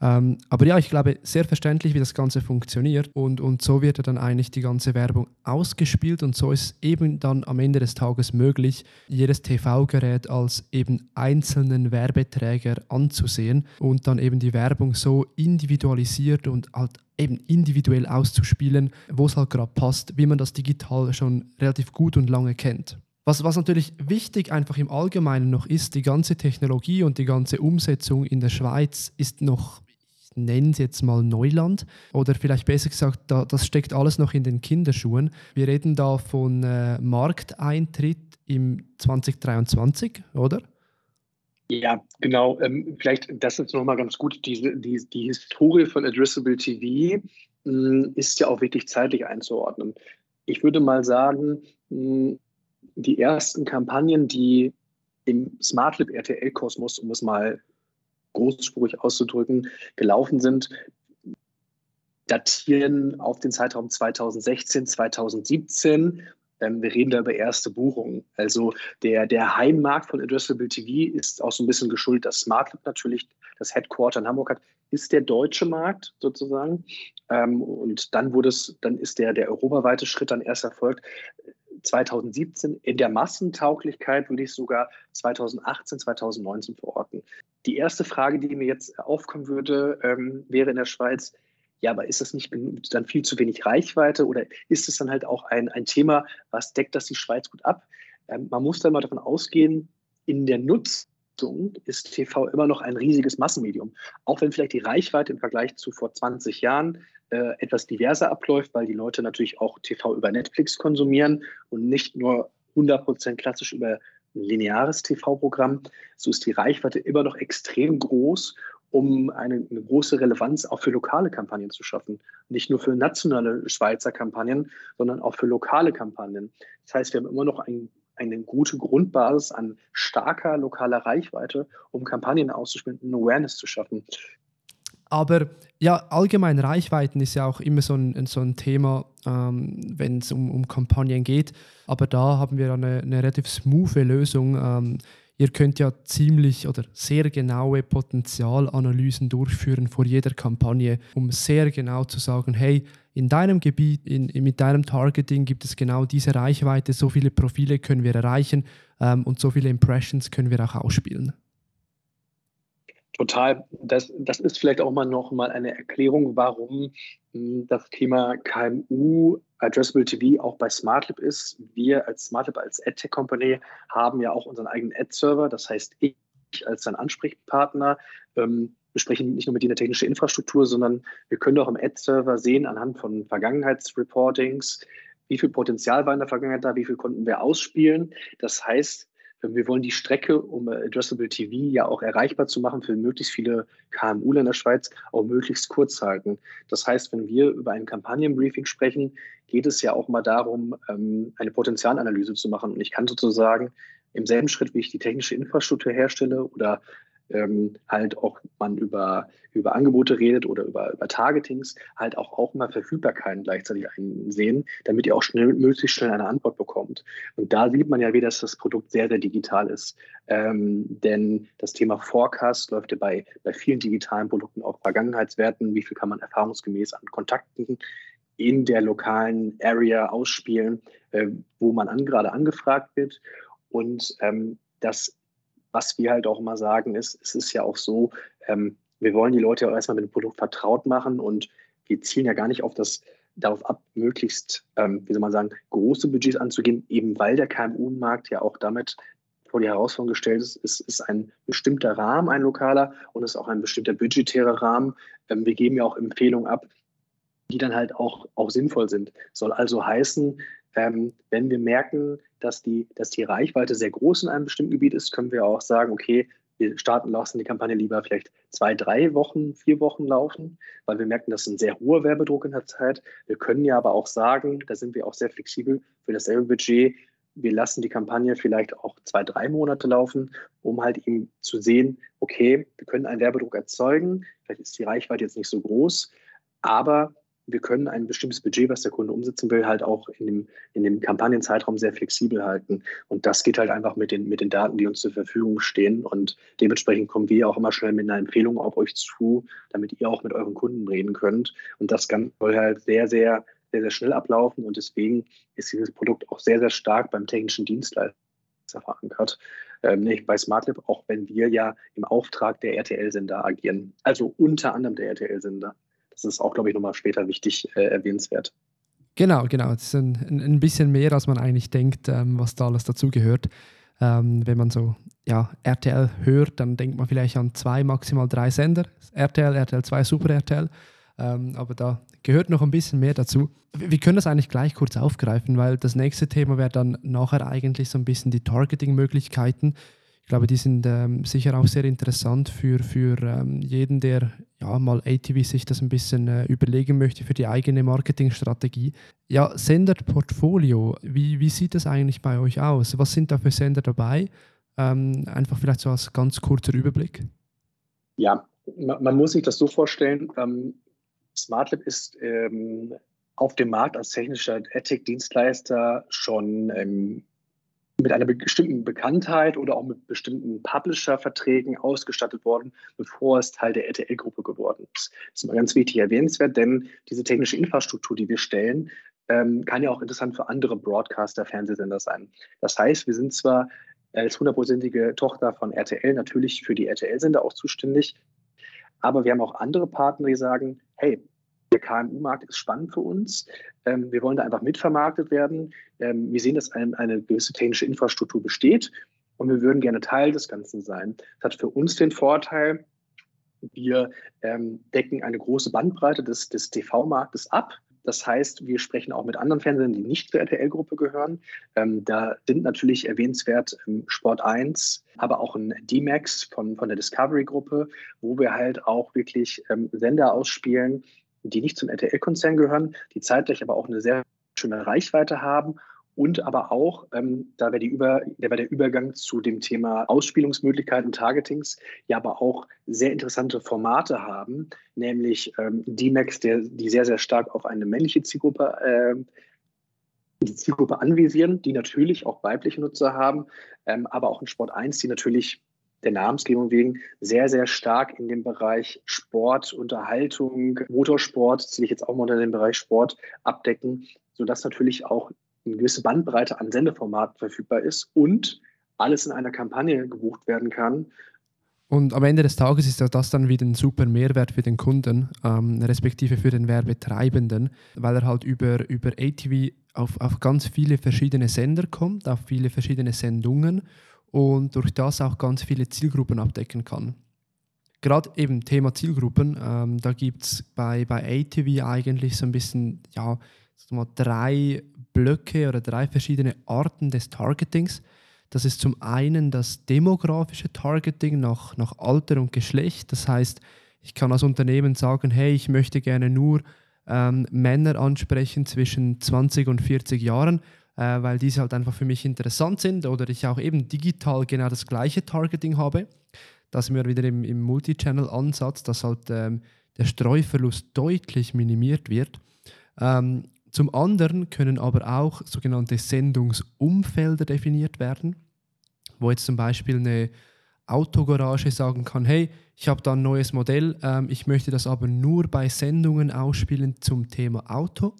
S1: Ähm, aber ja, ich glaube, sehr verständlich, wie das Ganze funktioniert. Und, und so wird dann eigentlich die ganze Werbung ausgespielt. Und so ist eben dann am Ende des Tages möglich, jedes TV-Gerät als eben einzelnen Werbeträger anzusehen und dann eben die Werbung so individualisiert und halt eben individuell auszuspielen, wo es halt gerade passt, wie man das digital schon relativ gut und lange kennt. Was, was natürlich wichtig einfach im Allgemeinen noch ist, die ganze Technologie und die ganze Umsetzung in der Schweiz ist noch nenne es jetzt mal Neuland oder vielleicht besser gesagt, da, das steckt alles noch in den Kinderschuhen. Wir reden da von äh, Markteintritt im 2023, oder?
S2: Ja, genau. Ähm, vielleicht, das ist nochmal ganz gut. Die, die, die Historie von Addressable TV mh, hm, ist ja auch wirklich zeitlich einzuordnen. Ich würde mal sagen, mh, hm, die ersten Kampagnen, die im SmartLib RTL-Kosmos, um es mal großspurig auszudrücken, gelaufen sind, datieren auf den Zeitraum 2016, 2017. Ähm, wir reden da über erste Buchungen. Also der, der Heimmarkt von Addressable TV ist auch so ein bisschen geschuldet, dass SmartLab natürlich das Headquarter in Hamburg hat, ist der deutsche Markt sozusagen. Ähm, und dann wurde es, dann ist der, der europaweite Schritt dann erst erfolgt. 2017 in der Massentauglichkeit würde ich sogar 2018, 2019 verorten. Die erste Frage, die mir jetzt aufkommen würde, ähm, wäre in der Schweiz, ja, aber ist das nicht dann viel zu wenig Reichweite oder ist es dann halt auch ein, ein Thema, was deckt das die Schweiz gut ab? Ähm, man muss dann mal davon ausgehen, in der Nutzung ist TV immer noch ein riesiges Massenmedium. Auch wenn vielleicht die Reichweite im Vergleich zu vor 20 Jahren äh, etwas diverser abläuft, weil die Leute natürlich auch TV über Netflix konsumieren und nicht nur 100% klassisch über ein lineares TV-Programm. So ist die Reichweite immer noch extrem groß, um eine, eine, große Relevanz auch für lokale Kampagnen zu schaffen. Nicht nur für nationale Schweizer Kampagnen, sondern auch für lokale Kampagnen. Das heißt, wir haben immer noch ein, eine gute Grundbasis an starker lokaler Reichweite, um Kampagnen auszuspielen Awareness zu schaffen.
S1: Aber ja, allgemein Reichweiten ist ja auch immer so ein, so ein Thema, ähm, wenn es um, um Kampagnen geht. Aber da haben wir eine, eine relativ smooth Lösung. Ähm, ihr könnt ja ziemlich oder sehr genaue Potenzialanalysen durchführen vor jeder Kampagne, um sehr genau zu sagen, hey, in deinem Gebiet, in, mit deinem Targeting gibt es genau diese Reichweite, so viele Profile können wir erreichen ähm, und so viele Impressions können wir auch ausspielen.
S2: Total. Das, das ist vielleicht auch mal noch mal eine Erklärung, warum hm, das Thema KMU Addressable TV auch bei SmartLib ist. Wir als SmartLib als AdTech Company haben ja auch unseren eigenen Ad-Server. Das heißt, ich als sein Ansprechpartner ähm, besprechen nicht nur mit dir eine technische Infrastruktur, sondern wir können auch im Ad-Server sehen anhand von Vergangenheitsreportings, wie viel Potenzial war in der Vergangenheit da, wie viel konnten wir ausspielen. Das heißt, wir wollen die Strecke, um Addressable TV ja auch erreichbar zu machen für möglichst viele KMU in der Schweiz, auch möglichst kurz halten. Das heißt, wenn wir über ein Kampagnenbriefing sprechen, geht es ja auch mal darum, ähm, eine Potenzialanalyse zu machen. Und ich kann sozusagen im selben Schritt, wie ich die technische Infrastruktur herstelle oder ähm, halt auch man über, über Angebote redet oder über, über Targetings, halt auch, auch mal Verfügbarkeiten gleichzeitig einsehen, damit ihr auch schnell, möglichst schnell eine Antwort bekommt. Und da sieht man ja wieder, dass das Produkt sehr, sehr digital ist. Ähm, denn das Thema Forecast läuft ja bei, bei vielen digitalen Produkten auf Vergangenheitswerten. Wie viel kann man erfahrungsgemäß an Kontakten in der lokalen Area ausspielen, äh, wo man an, gerade angefragt wird. Und ähm, das was wir halt auch immer sagen, ist, es ist ja auch so, ähm, wir wollen die Leute auch erstmal mit dem Produkt vertraut machen und wir zielen ja gar nicht auf das, darauf ab, möglichst, ähm, wie soll man sagen, große Budgets anzugehen, eben weil der KMU-Markt ja auch damit vor die Herausforderung gestellt ist, es ist ein bestimmter Rahmen, ein lokaler und es ist auch ein bestimmter budgetärer Rahmen. Ähm, wir geben ja auch Empfehlungen ab, die dann halt auch, auch sinnvoll sind. Soll also heißen, ähm, wenn wir merken, dass die, dass die Reichweite sehr groß in einem bestimmten Gebiet ist, können wir auch sagen, okay, wir starten lassen die Kampagne lieber vielleicht zwei, drei Wochen, vier Wochen laufen, weil wir merken, das ist ein sehr hoher Werbedruck in der Zeit. Wir können ja aber auch sagen, da sind wir auch sehr flexibel für dasselbe Budget. Wir lassen die Kampagne vielleicht auch zwei, drei Monate laufen, um halt eben zu sehen, okay, wir können einen Werbedruck erzeugen. Vielleicht ist die Reichweite jetzt nicht so groß, aber wir können ein bestimmtes Budget, was der Kunde umsetzen will, halt auch in dem, in dem Kampagnenzeitraum sehr flexibel halten. Und das geht halt einfach mit den, mit den Daten, die uns zur Verfügung stehen. Und dementsprechend kommen wir auch immer schnell mit einer Empfehlung auf euch zu, damit ihr auch mit euren Kunden reden könnt. Und das kann halt sehr, sehr, sehr, sehr schnell ablaufen. Und deswegen ist dieses Produkt auch sehr, sehr stark beim technischen Dienstleister verankert. Ähm, bei SmartLib, auch wenn wir ja im Auftrag der RTL-Sender agieren. Also unter anderem der RTL-Sender. Das ist auch, glaube ich, nochmal später wichtig äh, erwähnenswert.
S1: Genau, genau. Das ist ein, ein bisschen mehr, als man eigentlich denkt, ähm, was da alles dazugehört. Ähm, wenn man so ja, RTL hört, dann denkt man vielleicht an zwei, maximal drei Sender. RTL, RTL 2, Super RTL. Ähm, aber da gehört noch ein bisschen mehr dazu. Wir können das eigentlich gleich kurz aufgreifen, weil das nächste Thema wäre dann nachher eigentlich so ein bisschen die Targeting-Möglichkeiten. Ich glaube, die sind ähm, sicher auch sehr interessant für, für ähm, jeden, der ja, mal ATV sich das ein bisschen äh, überlegen möchte für die eigene Marketingstrategie. Ja, Senderportfolio, wie, wie sieht das eigentlich bei euch aus? Was sind da für Sender dabei? Ähm, einfach vielleicht so als ganz kurzer Überblick.
S2: Ja, man, man muss sich das so vorstellen. Ähm, SmartLab ist ähm, auf dem Markt als technischer AdTech-Dienstleister schon ähm, mit einer bestimmten Bekanntheit oder auch mit bestimmten Publisher-Verträgen ausgestattet worden, bevor es Teil der RTL-Gruppe geworden ist. Das ist mal ganz wichtig erwähnenswert, denn diese technische Infrastruktur, die wir stellen, ähm, kann ja auch interessant für andere Broadcaster, Fernsehsender sein. Das heißt, wir sind zwar als hundertprozentige Tochter von RTL natürlich für die RTL-Sender auch zuständig, aber wir haben auch andere Partner, die sagen, hey, der KMU-Markt ist spannend für uns. Ähm, wir wollen da einfach mitvermarktet werden. Ähm, wir sehen, dass ein, eine gewisse technische Infrastruktur besteht und wir würden gerne Teil des Ganzen sein. Das hat für uns den Vorteil, wir ähm, decken eine große Bandbreite des, des TV-Marktes ab. Das heißt, wir sprechen auch mit anderen Fernsehern, die nicht zur RTL-Gruppe gehören. Ähm, da sind natürlich erwähnenswert ähm, Sport 1, aber auch ein D-Max von, von der Discovery-Gruppe, wo wir halt auch wirklich ähm, Sender ausspielen, die nicht zum RTL-Konzern gehören, die zeitgleich aber auch eine sehr schöne Reichweite haben und aber auch, ähm, da wäre Über, wär der Übergang zu dem Thema Ausspielungsmöglichkeiten, Targetings, ja aber auch sehr interessante Formate haben, nämlich ähm, D-Max, die sehr, sehr stark auf eine männliche Zielgruppe, äh, die Zielgruppe anvisieren, die natürlich auch weibliche Nutzer haben, ähm, aber auch in Sport 1, die natürlich der Namensgebung wegen sehr, sehr stark in dem Bereich Sport, Unterhaltung, Motorsport, zähle ich jetzt auch mal unter den Bereich Sport, abdecken, sodass natürlich auch eine gewisse Bandbreite an Sendeformaten verfügbar ist und alles in einer Kampagne gebucht werden kann.
S1: Und am Ende des Tages ist das dann wieder ein super Mehrwert für den Kunden, ähm, respektive für den Werbetreibenden, weil er halt über, über ATV auf, auf ganz viele verschiedene Sender kommt, auf viele verschiedene Sendungen und durch das auch ganz viele Zielgruppen abdecken kann. Gerade eben Thema Zielgruppen, ähm, da gibt es bei, bei ATV eigentlich so ein bisschen ja, mal, drei Blöcke oder drei verschiedene Arten des Targetings. Das ist zum einen das demografische Targeting nach, nach Alter und Geschlecht. Das heißt, ich kann als Unternehmen sagen, hey, ich möchte gerne nur ähm, Männer ansprechen zwischen 20 und 40 Jahren, äh, weil diese halt einfach für mich interessant sind oder ich auch eben digital genau das gleiche Targeting habe. Da sind wir wieder im, im Multi-Channel-Ansatz, dass halt ähm, der Streuverlust deutlich minimiert wird. Ähm, zum anderen können aber auch sogenannte Sendungsumfelder definiert werden, wo jetzt zum Beispiel eine Autogarage sagen kann, hey, ich habe da ein neues Modell, ähm, ich möchte das aber nur bei Sendungen ausspielen zum Thema Auto.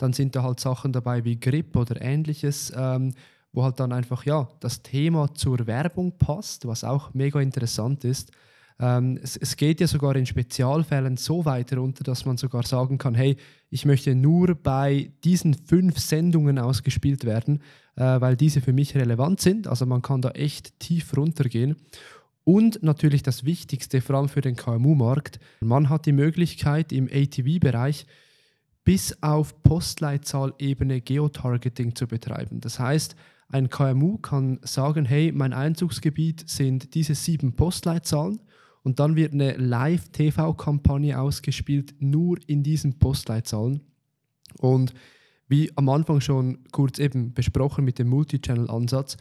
S1: Dann sind da halt Sachen dabei wie Grip oder ähnliches, ähm, wo halt dann einfach ja das Thema zur Werbung passt, was auch mega interessant ist. Ähm, es, es, geht ja sogar in Spezialfällen so weit runter, dass man sogar sagen kann, hey, ich möchte nur bei diesen fünf Sendungen ausgespielt werden, äh, weil diese für mich relevant sind. Also man kann da echt tief runtergehen. Und natürlich das Wichtigste, vor allem für den KMU-Markt, man hat die Möglichkeit im ATV-Bereich bis auf Postleitzahlebene Geotargeting zu betreiben. Das heißt, ein KMU kann sagen, hey, mein Einzugsgebiet sind diese sieben Postleitzahlen und dann wird eine Live-TV-Kampagne ausgespielt, nur in diesen Postleitzahlen. Und wie am Anfang schon kurz eben besprochen mit dem Multi-Channel-Ansatz,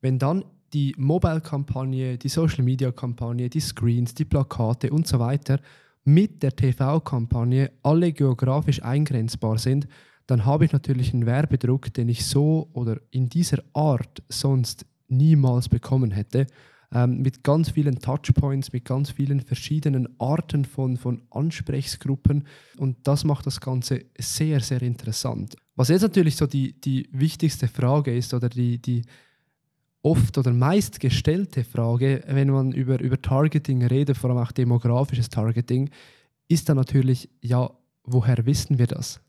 S1: wenn dann die Mobile-Kampagne, die Social-Media-Kampagne, die Screens, die Plakate und so weiter mit der TV-Kampagne alle geografisch eingrenzbar sind, dann habe ich natürlich einen Werbedruck, den ich so oder in dieser Art sonst niemals bekommen hätte ähm, mit ganz vielen Touchpoints, mit ganz vielen verschiedenen Arten von, von Ansprechgruppen. Und das macht das Ganze sehr, sehr interessant. Was jetzt natürlich so die, die wichtigste Frage ist oder die, die oft oder meist gestellte Frage, wenn man über, über Targeting redet, vor allem auch demografisches Targeting, ist dann natürlich, ja, woher wissen wir das?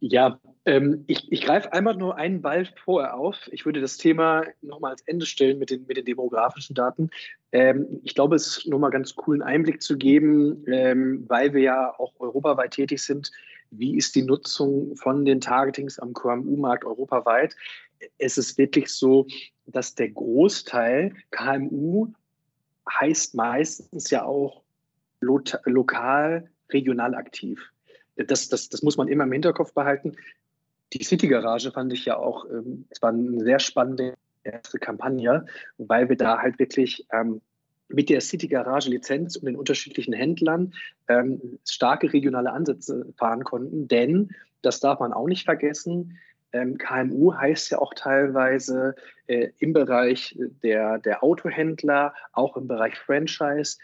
S2: Ja, ähm, ich, ich greife einmal nur einen Ball vorher auf. Ich würde das Thema nochmal als Ende stellen mit den, mit den demografischen Daten. Ähm, ich glaube, es ist nochmal ganz cool, einen Einblick zu geben, ähm, weil wir ja auch europaweit tätig sind. Wie ist die Nutzung von den Targetings am KMU-Markt europaweit? Es ist wirklich so, dass der Großteil KMU heißt meistens ja auch lo lokal, regional aktiv. Das, das, das muss man immer im Hinterkopf behalten die City Garage fand ich ja auch, ähm, es war eine sehr spannende erste Kampagne, weil wir da halt wirklich ähm, mit der City Garage Lizenz und den unterschiedlichen Händlern ähm, starke regionale Ansätze fahren konnten. Denn, das darf man auch nicht vergessen, KMU heißt ja auch teilweise äh, im Bereich der, der Autohändler, auch im Bereich Franchise,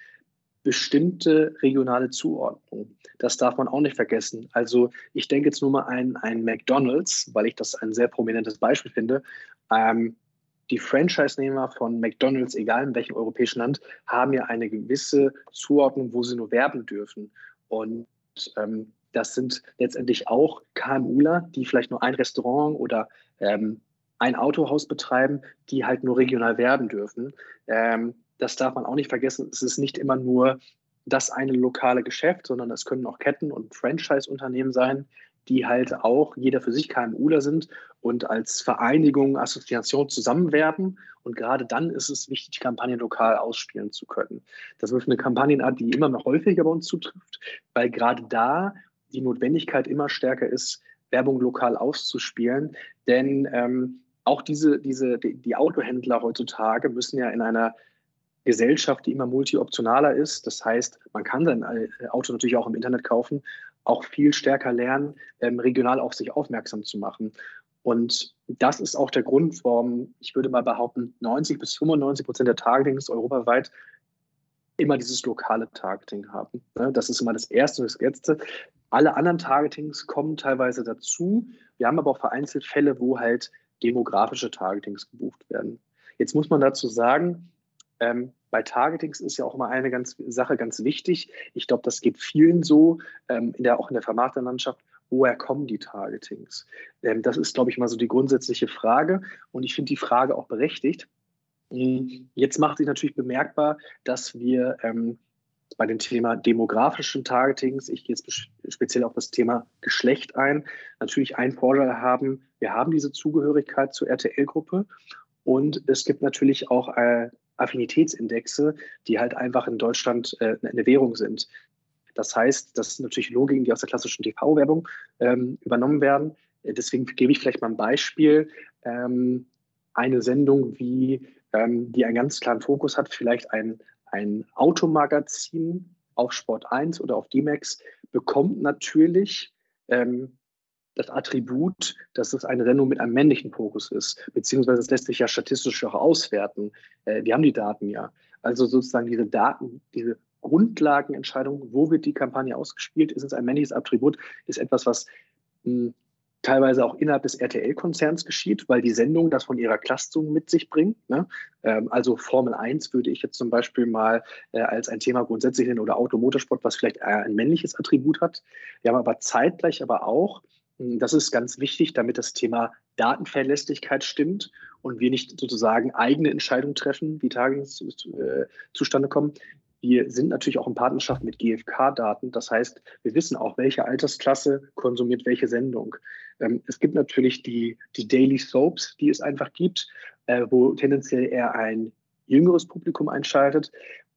S2: bestimmte regionale Zuordnung. Das darf man auch nicht vergessen. Also ich denke jetzt nur mal an ein McDonald's, weil ich das ein sehr prominentes Beispiel finde. Ähm, die Franchise-Nehmer von McDonald's, egal in welchem europäischen Land, haben ja eine gewisse Zuordnung, wo sie nur werben dürfen. Und ähm, das sind letztendlich auch KMUler, die vielleicht nur ein Restaurant oder ähm, ein Autohaus betreiben, die halt nur regional werben dürfen. Ähm, das darf man auch nicht vergessen, es ist nicht immer nur das eine lokale Geschäft, sondern es können auch Ketten und Franchise-Unternehmen sein, die halt auch jeder für sich KMUler sind und als Vereinigung, Assoziation zusammenwerben. Und gerade dann ist es wichtig, die Kampagnen lokal ausspielen zu können. Das ist eine Kampagnenart, die immer noch häufiger bei uns zutrifft, weil gerade da die Notwendigkeit immer stärker ist, Werbung lokal auszuspielen. Denn ähm, auch diese, diese, die, die Autohändler heutzutage müssen ja in einer Gesellschaft, die immer multioptionaler ist. Das heißt, man kann sein äh, Auto natürlich auch im Internet kaufen, auch viel stärker lernen, ähm, regional auf sich aufmerksam zu machen. Und das ist auch der Grund, warum ich würde mal behaupten, 90 bis 95 Prozent der Targetings europaweit immer dieses lokale Targeting haben. Ne? Das ist immer das Erste und das Letzte. Alle anderen Targetings kommen teilweise dazu. Wir haben aber auch vereinzelt Fälle, wo halt demografische Targetings gebucht werden. Jetzt muss man dazu sagen, ähm, bei Targetings ist ja auch immer eine ganz, Sache ganz wichtig. Ich glaube, das geht vielen so, ähm, in der, auch in der Vermarkterlandschaft. Woher kommen die Targetings? Ähm, das ist, glaube ich, mal so die grundsätzliche Frage. Und ich finde die Frage auch berechtigt. Hm, jetzt macht sich natürlich bemerkbar, dass wir ähm, bei dem Thema demografischen Targetings, ich gehe jetzt speziell auf das Thema Geschlecht ein, natürlich einen Vorteil haben, wir haben diese Zugehörigkeit zur RTL-Gruppe und es gibt natürlich auch äh, Affinitätsindexe, die halt einfach in Deutschland äh, eine Währung sind. Das heißt, das sind natürlich Logiken, die aus der klassischen TV-Werbung ähm, übernommen werden. Deswegen gebe ich vielleicht mal ein Beispiel. Ähm, eine Sendung, wie, ähm, die einen ganz klaren Fokus hat, vielleicht ein, ein Automagazin auf Sport 1 oder auf D-Max, bekommt natürlich ähm, das Attribut, dass es ein Rennen mit einem männlichen Fokus ist, beziehungsweise es lässt sich ja statistisch auch auswerten. Äh, wir haben die Daten ja. Also sozusagen diese Daten, diese Grundlagenentscheidung, wo wird die Kampagne ausgespielt, ist es ein männliches Attribut, ist etwas, was mh, hm, teilweise auch innerhalb des RTL-Konzerns geschieht, weil die Sendung das von ihrer Klastung mit sich bringt. Ne? Ähm, also Formel 1 würde ich jetzt zum Beispiel mal äh, als ein Thema grundsätzlich nennen oder Automotorsport, was vielleicht eher ein männliches Attribut hat. Wir haben aber zeitgleich aber auch hm, das ist ganz wichtig, damit das Thema Datenverlässlichkeit stimmt und wir nicht sozusagen eigene Entscheidungen treffen, wie Tages äh, zustande kommen. Wir sind natürlich auch in Partnerschaft mit GfK-Daten. Das heißt, wir wissen auch, welche Altersklasse konsumiert welche Sendung. Ähm, es gibt natürlich die, die Daily Soaps, die es einfach gibt, äh, wo tendenziell eher ein jüngeres Publikum einschaltet.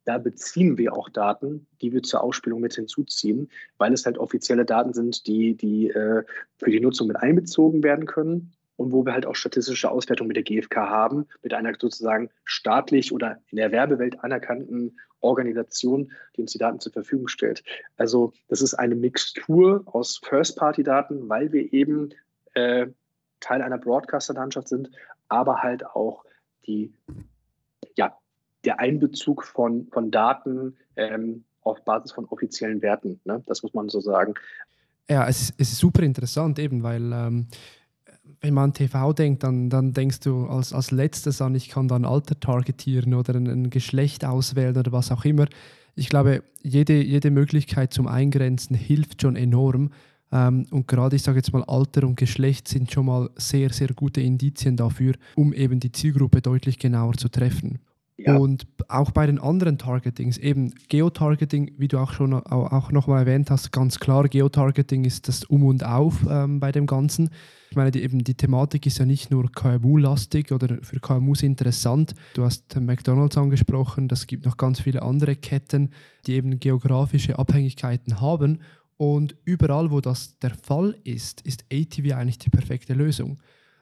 S2: Da beziehen wir auch Daten, die wir zur Ausspielung mit hinzuziehen, weil es halt offizielle Daten sind, die, die äh, für die Nutzung mit einbezogen werden können und wo wir halt auch statistische Auswertung mit der GfK haben, mit einer sozusagen staatlich oder in der Werbewelt anerkannten Organisation, die uns die Daten zur Verfügung stellt. Also das ist eine Mixtur aus First-Party-Daten, weil wir eben äh, Teil einer Broadcaster-Landschaft sind, aber halt auch die ja, der Einbezug von, von Daten ähm, auf Basis von offiziellen Werten. Ne? Das muss man so sagen.
S1: Ja, es ist, es ist super interessant eben, weil ähm, wenn man an TV denkt, dann, dann denkst du als, als letztes an, ich kann dann Alter targetieren oder ein, ein Geschlecht auswählen oder was auch immer. Ich glaube, jede, jede Möglichkeit zum Eingrenzen hilft schon enorm. Ähm, und gerade, ich sage jetzt mal, Alter und Geschlecht sind schon mal sehr, sehr gute Indizien dafür, um eben die Zielgruppe deutlich genauer zu treffen. Ja. Und auch bei den anderen Targetings, eben Geotargeting, wie du auch schon auch nochmal erwähnt hast, ganz klar, Geotargeting ist das Um und Auf ähm, bei dem Ganzen. Ich meine, die, eben die Thematik ist ja nicht nur KMU-lastig oder für KMUs interessant. Du hast McDonalds angesprochen, das gibt noch ganz viele andere Ketten, die eben geografische Abhängigkeiten haben. Und überall, wo das der Fall ist, ist ATV eigentlich die perfekte Lösung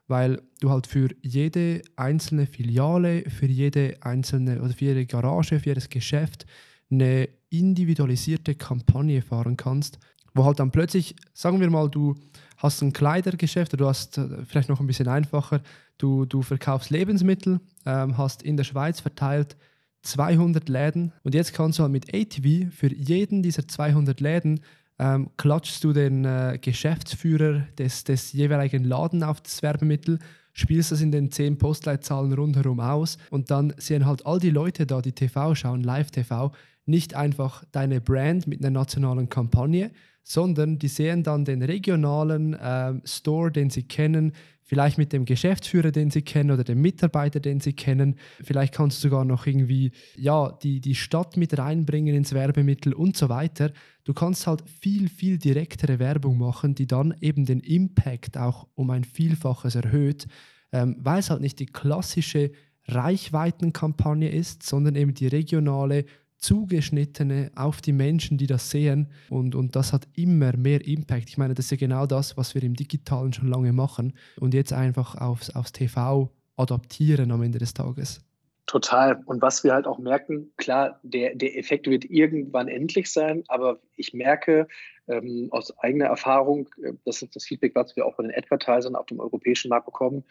S1: weil du halt für jede einzelne Filiale, für jede einzelne oder für jede Garage, für jedes Geschäft eine individualisierte Kampagne fahren kannst, wo halt dann plötzlich, sagen wir mal, du hast ein Kleidergeschäft oder du hast äh, vielleicht noch ein bisschen einfacher, du, du verkaufst Lebensmittel, ähm, hast in der Schweiz verteilt 200 Läden und jetzt kannst du halt mit ATV für jeden dieser 200 Läden ähm, klatschst du den äh, Geschäftsführer des, des jeweiligen Laden auf das Werbemittel, spielst das in den zehn Postleitzahlen rundherum aus und dann sehen halt all die Leute da, die TV schauen, Live-TV, nicht einfach deine Brand mit einer nationalen Kampagne, sondern die sehen dann den regionalen äh, Store, den sie kennen, vielleicht mit dem Geschäftsführer, den sie kennen oder dem Mitarbeiter, den sie kennen. Vielleicht kannst du sogar noch irgendwie ja, die, die Stadt mit reinbringen ins Werbemittel und so weiter. Du kannst halt viel, viel direktere Werbung machen, die dann eben den Impact auch um ein Vielfaches erhöht, ähm, weil es halt nicht die klassische Reichweitenkampagne ist, sondern eben die regionale zugeschnittene auf die Menschen, die das sehen. Und, und das hat immer mehr Impact. Ich meine, das ist ja genau das, was wir im Digitalen schon lange machen und jetzt einfach aufs, aufs TV adaptieren am Ende des Tages.
S2: Total. Und was wir halt auch merken, klar, der, der Effekt wird irgendwann endlich sein, aber ich merke ähm, aus eigener Erfahrung, äh, das ist das Feedback, was wir auch von den Advertisern auf dem europäischen Markt bekommen,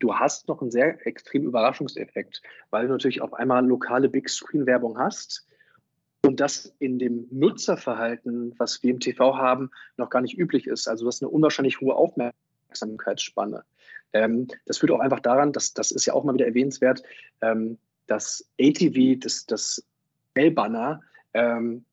S2: du hast noch einen sehr extremen Überraschungseffekt, weil du natürlich auf einmal lokale Big Screen Werbung hast und das in dem Nutzerverhalten, was wir im TV haben, noch gar nicht üblich ist. Also du hast eine unwahrscheinlich hohe Aufmerksamkeitsspanne. Ähm, das führt auch einfach daran, dass das ist ja auch mal wieder erwähnenswert, ähm, das ATV, das, das L-Banner, ähm,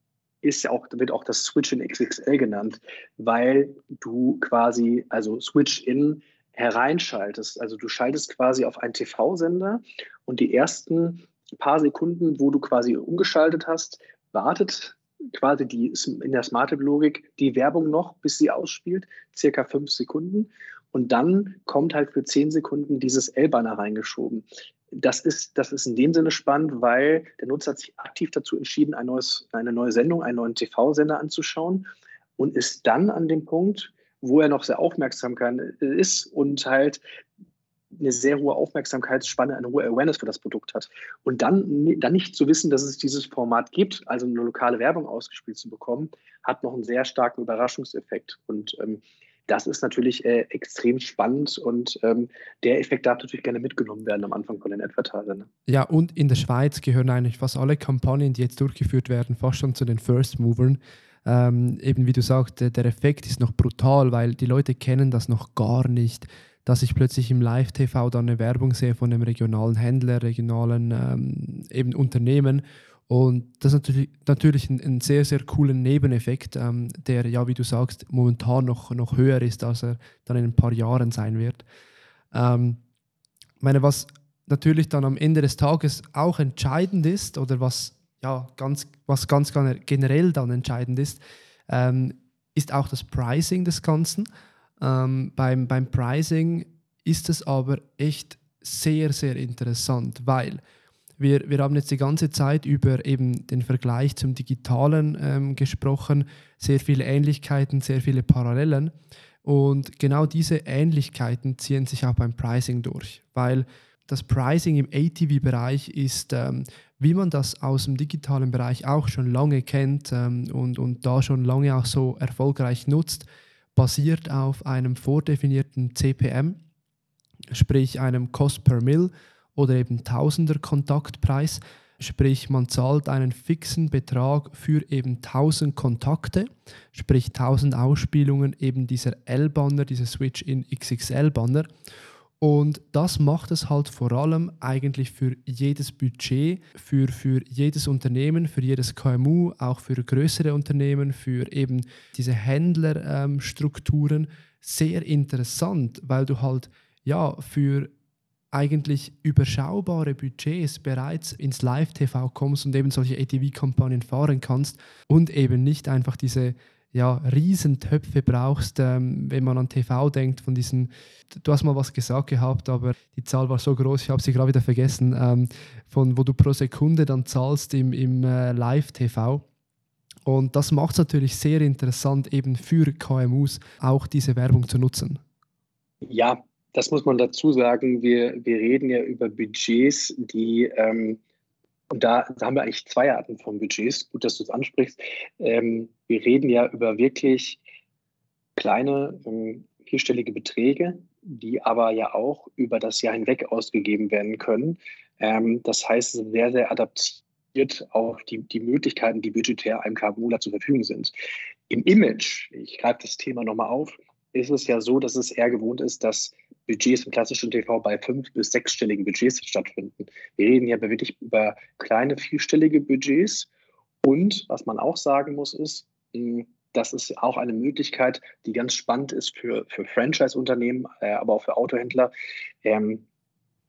S2: ist ja auch, wird auch das Switch-In XXL genannt, weil du quasi, also Switch-In hereinschaltest. Also du schaltest quasi auf einen TV-Sender und die ersten paar Sekunden, wo du quasi umgeschaltet hast, wartet quasi die, in der Smart-Logik die Werbung noch, bis sie ausspielt, circa fünf Sekunden. Und dann kommt halt für zehn Sekunden dieses L-Banner reingeschoben. Das ist, das ist in dem Sinne spannend, weil der Nutzer hat sich aktiv dazu entschieden, ein neues, eine neue Sendung, einen neuen TV-Sender anzuschauen und ist dann an dem Punkt, wo er noch sehr aufmerksam kann, ist und halt eine sehr hohe Aufmerksamkeitsspanne, eine hohe Awareness für das Produkt hat. Und dann, dann nicht zu wissen, dass es dieses Format gibt, also eine lokale Werbung ausgespielt zu bekommen, hat noch einen sehr starken Überraschungseffekt. Und ähm, das ist natürlich äh, extrem spannend und ähm, der Effekt darf natürlich gerne mitgenommen werden am Anfang von den Advertisern. Ne?
S1: Ja, und in der Schweiz gehören eigentlich fast alle Kampagnen, die jetzt durchgeführt werden, fast schon zu den First Movern. Ähm, eben wie du sagst, der Effekt ist noch brutal, weil die Leute kennen das noch gar nicht dass ich plötzlich im Live-TV dann eine Werbung sehe von einem regionalen Händler, regionalen ähm, eben Unternehmen. Und das ist natürlich, natürlich ein, ein sehr, sehr cooler Nebeneffekt, ähm, der ja, wie du sagst, momentan noch, noch höher ist, als er dann in ein paar Jahren sein wird. Ähm, meine, was natürlich dann am Ende des Tages auch entscheidend ist oder was ja ganz, was ganz generell dann entscheidend ist, ähm, ist auch das Pricing des Ganzen. Ähm, beim, beim Pricing ist es aber echt sehr, sehr interessant, weil wir, wir haben jetzt die ganze Zeit über eben den Vergleich zum Digitalen ähm, gesprochen, sehr viele Ähnlichkeiten, sehr viele Parallelen. Und genau diese Ähnlichkeiten ziehen sich auch beim Pricing durch, weil das Pricing im ATV-Bereich ist, ähm, wie man das aus dem digitalen Bereich auch schon lange kennt ähm, und, und da schon lange auch so erfolgreich nutzt, basiert auf einem vordefinierten CPM, sprich einem Cost per Mill oder eben Tausender Kontaktpreis. Sprich, man zahlt einen fixen Betrag für eben 1000 Kontakte, sprich 1000 Ausspielungen eben dieser L-Banner, dieser Switch in XXL-Banner. Und das macht es halt vor allem eigentlich für jedes Budget, für, für jedes Unternehmen, für jedes KMU, auch für größere Unternehmen, für eben diese Händlerstrukturen ähm, sehr interessant, weil du halt ja für eigentlich überschaubare Budgets bereits ins Live-TV kommst und eben solche ATV-Kampagnen fahren kannst und eben nicht einfach diese ja, Riesentöpfe brauchst, ähm, wenn man an TV denkt, von diesen, du hast mal was gesagt gehabt, aber die Zahl war so groß, ich habe sie gerade wieder vergessen, ähm, von wo du pro Sekunde dann zahlst im, im äh, Live-TV. Und das macht es natürlich sehr interessant, eben für KMUs auch diese Werbung zu nutzen.
S2: Ja, das muss man dazu sagen. Wir, wir reden ja über Budgets, die ähm, und da, da, haben wir eigentlich zwei Arten von Budgets. Gut, dass du es ansprichst. Ähm, wir reden ja über wirklich kleine, ähm, vierstellige Beträge, die aber ja auch über das Jahr hinweg ausgegeben werden können. Ähm, das heißt, sehr, sehr adaptiert auf die, die Möglichkeiten, die budgetär einem KMUler zur Verfügung sind. Im Image, ich greife das Thema nochmal auf, ist es ja so, dass es eher gewohnt ist, dass Budgets im klassischen TV bei fünf- bis sechsstelligen Budgets stattfinden. Wir reden hier wirklich über kleine, vierstellige Budgets. Und was man auch sagen muss, ist, das ist auch eine Möglichkeit, die ganz spannend ist für, für Franchise-Unternehmen, äh, aber auch für Autohändler. Ähm,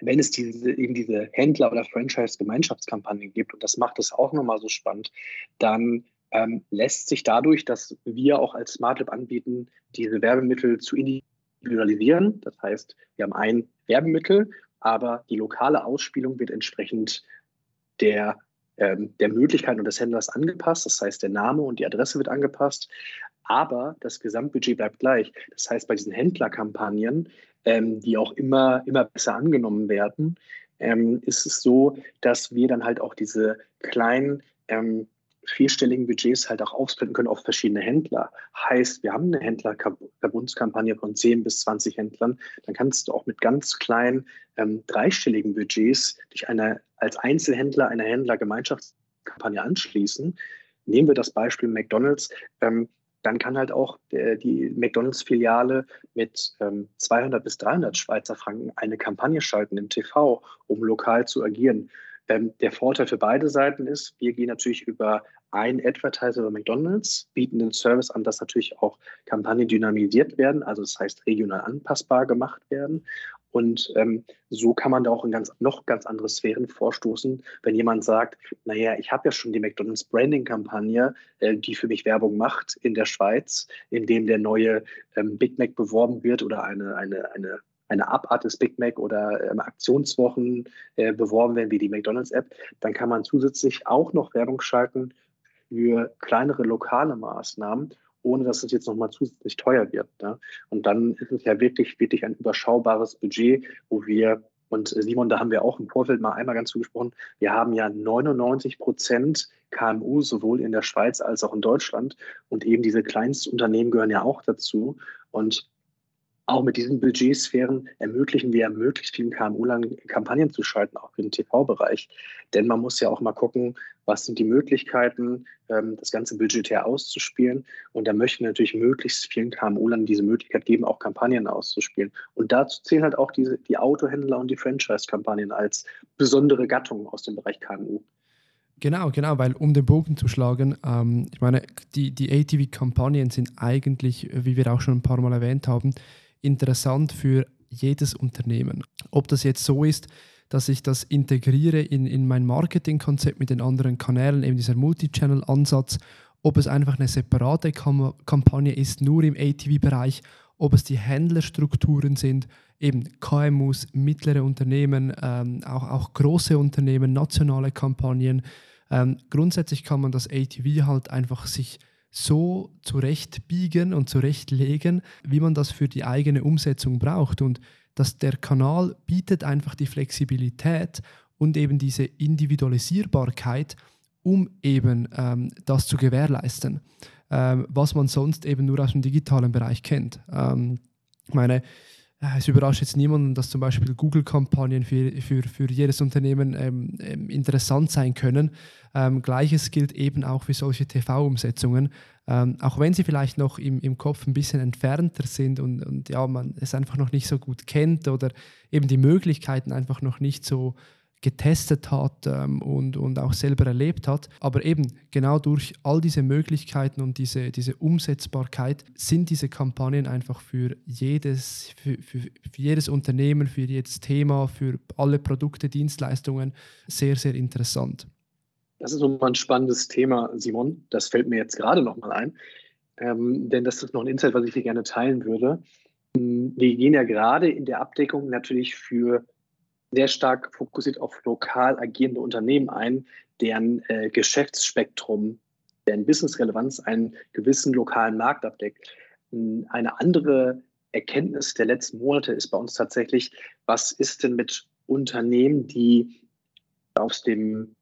S2: wenn es diese, eben diese Händler- oder Franchise-Gemeinschaftskampagnen gibt, und das macht es auch nochmal so spannend, dann ähm, lässt sich dadurch, dass wir auch als SmartLab anbieten, diese Werbemittel zu individualisieren. Das heißt, wir haben ein Werbemittel, aber die lokale Ausspielung wird entsprechend der, ähm, der Möglichkeiten des Händlers angepasst. Das heißt, der Name und die Adresse wird angepasst, aber das Gesamtbudget bleibt gleich. Das heißt, bei diesen Händlerkampagnen, ähm, die auch immer, immer besser angenommen werden, ähm, ist es so, dass wir dann halt auch diese kleinen ähm, vierstelligen Budgets halt auch aufsplitten können auf verschiedene Händler. Heißt, wir haben eine Händlerverbundskampagne von 10 bis 20 Händlern, dann kannst du auch mit ganz kleinen ähm, dreistelligen Budgets dich einer, als Einzelhändler einer Händlergemeinschaftskampagne anschließen. Nehmen wir das Beispiel McDonald's. Ähm, dann kann halt auch der, die McDonalds-Filiale mit ähm, 200 bis 300 Schweizer Franken eine Kampagne schalten im TV, um lokal zu agieren. Ähm, der Vorteil für beide Seiten ist, wir gehen natürlich über einen Advertiser über McDonalds, bieten den Service an, dass natürlich auch Kampagnen dynamisiert werden, also das heißt regional anpassbar gemacht werden. Und ähm, so kann man da auch in ganz, noch ganz andere Sphären vorstoßen, wenn jemand sagt, naja, ich habe ja schon die McDonalds Branding-Kampagne, äh, die für mich Werbung macht in der Schweiz, in dem der neue ähm, Big Mac beworben wird oder eine, eine, eine eine Abart des Big Mac oder ähm, Aktionswochen äh, beworben werden wie die McDonalds-App, dann kann man zusätzlich auch noch Werbung schalten für kleinere lokale Maßnahmen, ohne dass es jetzt nochmal zusätzlich teuer wird. Ne? Und dann ist es ja wirklich, wirklich ein überschaubares Budget, wo wir und Simon, da haben wir auch im Vorfeld mal einmal ganz zugesprochen. Wir haben ja 99 Prozent KMU sowohl in der Schweiz als auch in Deutschland. Und eben diese Kleinstunternehmen gehören ja auch dazu. Und auch mit diesen Budgetsphären ermöglichen wir möglichst vielen KMU-Lang Kampagnen zu schalten, auch im TV-Bereich. Denn man muss ja auch mal gucken, was sind die Möglichkeiten, ähm, das ganze budgetär auszuspielen. Und da möchten wir natürlich möglichst vielen KMU-Lang diese Möglichkeit geben, auch Kampagnen auszuspielen. Und dazu zählen halt auch diese, die Autohändler und die Franchise-Kampagnen als besondere Gattung aus dem Bereich KMU.
S1: Genau, genau, weil um den Bogen zu schlagen, ähm, ich meine, die, die ATV-Kampagnen sind eigentlich, wie wir auch schon ein paar Mal erwähnt haben, interessant für jedes Unternehmen. Ob das jetzt so ist, dass ich das integriere in, in mein Marketingkonzept mit den anderen Kanälen, eben dieser Multi-Channel-Ansatz, ob es einfach eine separate Kam Kampagne ist, nur im ATV-Bereich, ob es die Händlerstrukturen sind, eben KMUs, mittlere Unternehmen, ähm, auch, auch große Unternehmen, nationale Kampagnen. Ähm, grundsätzlich kann man das ATV halt einfach sich so zurechtbiegen und zurechtlegen, wie man das für die eigene Umsetzung braucht. Und dass der Kanal bietet einfach die Flexibilität und eben diese Individualisierbarkeit, um eben ähm, das zu gewährleisten, ähm, was man sonst eben nur aus dem digitalen Bereich kennt. Ähm, meine, es überrascht jetzt niemanden, dass zum Beispiel Google-Kampagnen für, für, für jedes Unternehmen ähm, ähm, interessant sein können. Ähm, Gleiches gilt eben auch für solche TV-Umsetzungen. Ähm, auch wenn sie vielleicht noch im, im Kopf ein bisschen entfernter sind und, und ja, man es einfach noch nicht so gut kennt oder eben die Möglichkeiten einfach noch nicht so getestet hat ähm, und, und auch selber erlebt hat. Aber eben genau durch all diese Möglichkeiten und diese, diese Umsetzbarkeit sind diese Kampagnen einfach für jedes, für, für, für jedes Unternehmen, für jedes Thema, für alle Produkte, Dienstleistungen sehr, sehr interessant.
S2: Das ist nochmal ein spannendes Thema, Simon. Das fällt mir jetzt gerade nochmal ein. Ähm, denn das ist noch ein Insight, was ich hier gerne teilen würde. Wir gehen ja gerade in der Abdeckung natürlich für sehr stark fokussiert auf lokal agierende Unternehmen ein, deren äh, Geschäftsspektrum, deren Businessrelevanz einen gewissen lokalen Markt abdeckt. Hm, eine andere Erkenntnis der letzten Monate ist bei uns tatsächlich, was ist denn mit Unternehmen, die aus dem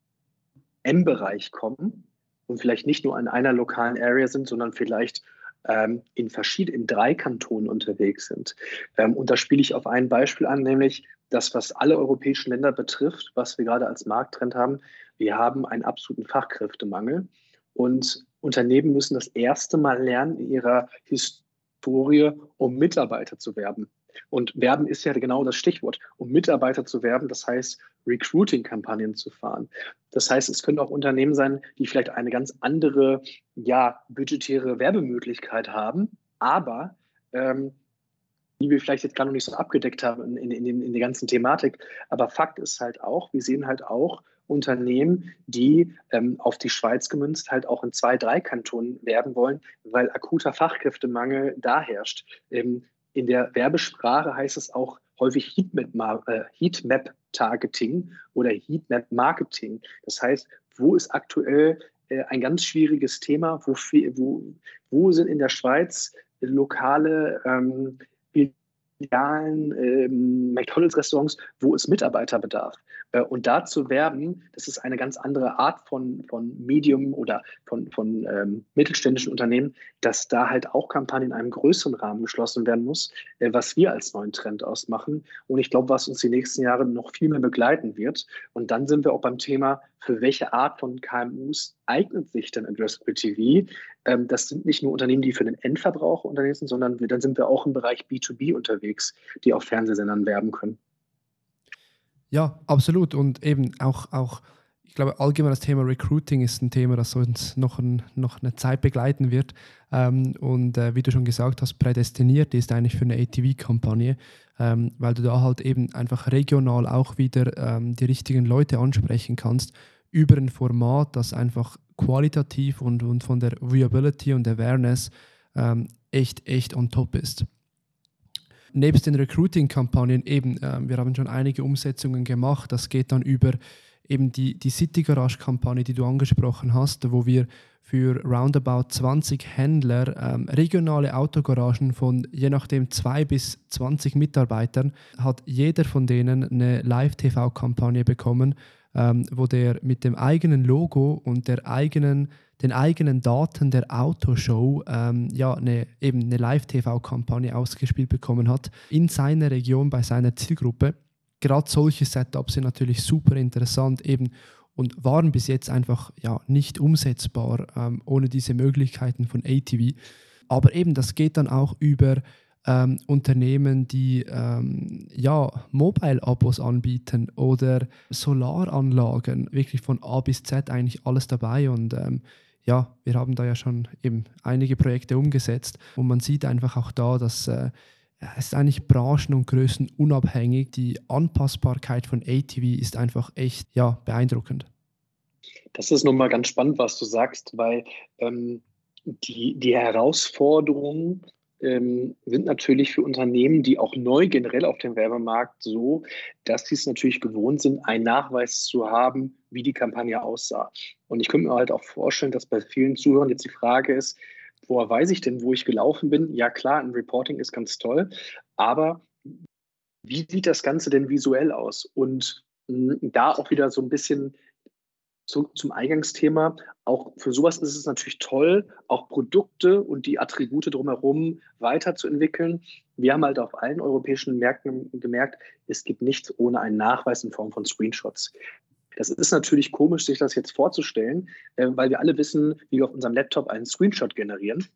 S2: M-Bereich kommen und vielleicht nicht nur an einer lokalen Area sind, sondern vielleicht ähm, in verschiedenen, drei Kantonen unterwegs sind. Ähm, und da spiele ich auf ein Beispiel an, nämlich das, was alle europäischen Länder betrifft, was wir gerade als Markttrend haben. Wir haben einen absoluten Fachkräftemangel und Unternehmen müssen das erste Mal lernen, in ihrer Historie, um Mitarbeiter zu werben. Und werben ist ja genau das Stichwort, um Mitarbeiter zu werben, das heißt Recruiting-Kampagnen zu fahren. Das heißt, es können auch Unternehmen sein, die vielleicht eine ganz andere, ja, budgetäre Werbemöglichkeit haben, aber ähm, die wir vielleicht jetzt gar noch nicht so abgedeckt haben in, in, in, in der ganzen Thematik. Aber Fakt ist halt auch, wir sehen halt auch Unternehmen, die ähm, auf die Schweiz gemünzt halt auch in zwei, drei Kantonen werben wollen, weil akuter Fachkräftemangel da herrscht. Ähm, in der Werbesprache heißt es auch häufig Heatmap-Targeting äh, oder Heatmap-Marketing. Das heißt, wo ist aktuell äh, ein ganz schwieriges Thema? Wo, wo, wo sind in der Schweiz lokale ähm, Filialen, ähm, McDonalds-Restaurants, wo es Mitarbeiterbedarf. Äh, und da zu werben, das ist eine ganz andere Art von, von Medium oder von, von ähm, mittelständischen Unternehmen, dass da halt auch Kampagnen in einem größeren Rahmen geschlossen werden muss, äh, was wir als neuen Trend ausmachen. Und ich glaube, was uns die nächsten Jahre noch viel mehr begleiten wird. Und dann sind wir auch beim Thema, für welche Art von KMUs eignet sich denn Addressable TV? Ähm, das sind nicht nur Unternehmen, die für den Endverbraucher unterwegs sind, sondern wir, dann sind wir auch im Bereich B2B unterwegs, die auf Fernsehsendern werben können.
S1: Ja, absolut. Und eben auch, auch ich glaube, allgemein das Thema Recruiting ist ein Thema, das uns noch, ein, noch eine Zeit begleiten wird. Ähm, und äh, wie du schon gesagt hast, prädestiniert ist eigentlich für eine ATV-Kampagne, ähm, weil du da halt eben einfach regional auch wieder ähm, die richtigen Leute ansprechen kannst über ein Format, das einfach qualitativ und, und von der Viability und Awareness ähm, echt, echt on top ist nebst den Recruiting-Kampagnen eben, äh, wir haben schon einige Umsetzungen gemacht. Das geht dann über eben die, die City Garage-Kampagne, die du angesprochen hast, wo wir für roundabout 20 Händler ähm, regionale Autogaragen von je nachdem zwei bis 20 Mitarbeitern hat jeder von denen eine Live-TV-Kampagne bekommen, ähm, wo der mit dem eigenen Logo und der eigenen, den eigenen Daten der Autoshow ähm, ja, eine, eben eine Live-TV-Kampagne ausgespielt bekommen hat in seiner Region bei seiner Zielgruppe gerade solche Setups sind natürlich super interessant eben und waren bis jetzt einfach ja, nicht umsetzbar ähm, ohne diese Möglichkeiten von ATV. Aber eben, das geht dann auch über ähm, Unternehmen, die ähm, ja, Mobile-Abos anbieten oder Solaranlagen, wirklich von A bis Z eigentlich alles dabei. Und ähm, ja, wir haben da ja schon eben einige Projekte umgesetzt und man sieht einfach auch da, dass äh, es ist eigentlich branchen- und größenunabhängig. Die Anpassbarkeit von ATV ist einfach echt ja, beeindruckend.
S2: Das ist nochmal ganz spannend, was du sagst, weil ähm, die, die Herausforderungen ähm, sind natürlich für Unternehmen, die auch neu generell auf dem Werbemarkt so, dass sie es natürlich gewohnt sind, einen Nachweis zu haben, wie die Kampagne aussah. Und ich könnte mir halt auch vorstellen, dass bei vielen Zuhörern jetzt die Frage ist, woher weiß ich denn, wo ich gelaufen bin? Ja klar, ein Reporting ist ganz toll, aber wie sieht das Ganze denn visuell aus? Und hm, da auch wieder so ein bisschen zu, zum Eingangsthema. Auch für sowas ist es natürlich toll, auch Produkte und die Attribute drumherum weiterzuentwickeln. Wir haben halt auf allen europäischen Märkten gemerkt, es gibt nichts ohne einen Nachweis in Form von Screenshots. Das ist natürlich komisch, sich das jetzt vorzustellen, äh, weil wir alle wissen, wie wir auf unserem Laptop einen Screenshot generieren.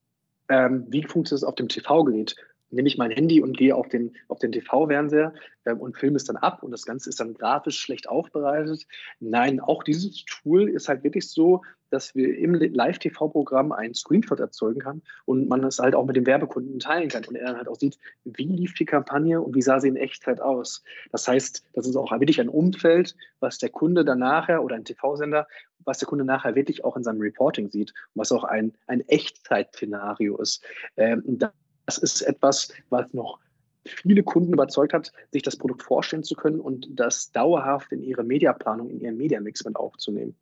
S2: Ähm, wie funktioniert das auf dem TV-Gerät? Nehme ich mein Handy und gehe auf den, auf den TV-Fernseher äh, und filme es dann ab und das Ganze ist dann grafisch schlecht aufbereitet. Nein, auch dieses Tool ist halt wirklich so, dass wir im Live-TV-Programm einen Screenshot erzeugen kann und man das halt auch mit dem Werbekunden teilen kann und er dann halt auch sieht, wie lief die Kampagne und wie sah sie in Echtzeit aus. Das heißt, das ist auch wirklich ein Umfeld, was der Kunde dann nachher oder ein TV-Sender, was der Kunde nachher wirklich auch in seinem Reporting sieht und was auch ein, ein Echtzeit-Szenario ist. Ähm, das ist etwas, was noch viele Kunden überzeugt hat, sich das Produkt vorstellen zu können und das dauerhaft in ihre Mediaplanung, in ihren Mediamix mit aufzunehmen.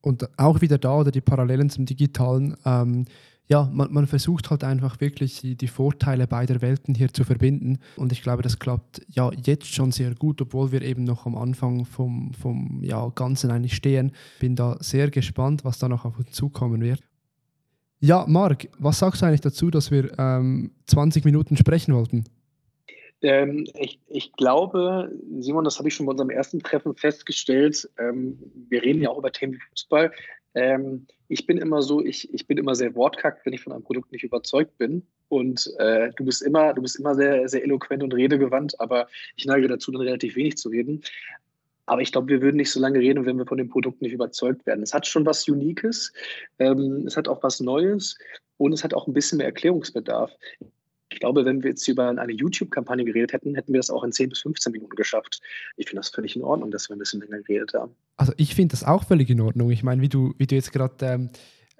S1: Und auch wieder da oder die Parallelen zum Digitalen. Ähm, ja, man, man, versucht halt einfach wirklich die, die, Vorteile beider Welten hier zu verbinden. Und ich glaube, das klappt ja jetzt schon sehr gut, obwohl wir eben noch am Anfang vom, vom ja, Ganzen eigentlich stehen. Bin da sehr gespannt, was da noch auf uns zukommen wird. Ja, Marc, was sagst du eigentlich dazu, dass wir ähm, 20 Minuten sprechen wollten?
S2: Ähm, ich, ich, glaube, Simon, das habe ich schon bei unserem ersten Treffen festgestellt. Ähm, wir reden ja auch über Themen wie Fußball. Ähm, ich bin immer so, ich, ich bin immer sehr wortkackt, wenn ich von einem Produkt nicht überzeugt bin. Und äh, du bist immer, du bist immer sehr, sehr eloquent und redegewandt, aber ich neige dazu, dann relativ wenig zu reden. Aber ich glaube, wir würden nicht so lange reden, wenn wir von dem Produkt nicht überzeugt werden. Es hat schon was Uniques, ähm, es hat auch was Neues und es hat auch ein bisschen mehr Erklärungsbedarf. Ich glaube, wenn wir jetzt über eine YouTube-Kampagne geredet hätten, hätten wir das auch in 10 bis 15 Minuten geschafft. Ich finde das völlig in Ordnung, dass wir ein bisschen länger geredet haben.
S1: Also ich finde das auch völlig in Ordnung. Ich meine, wie du, wie du jetzt gerade ähm,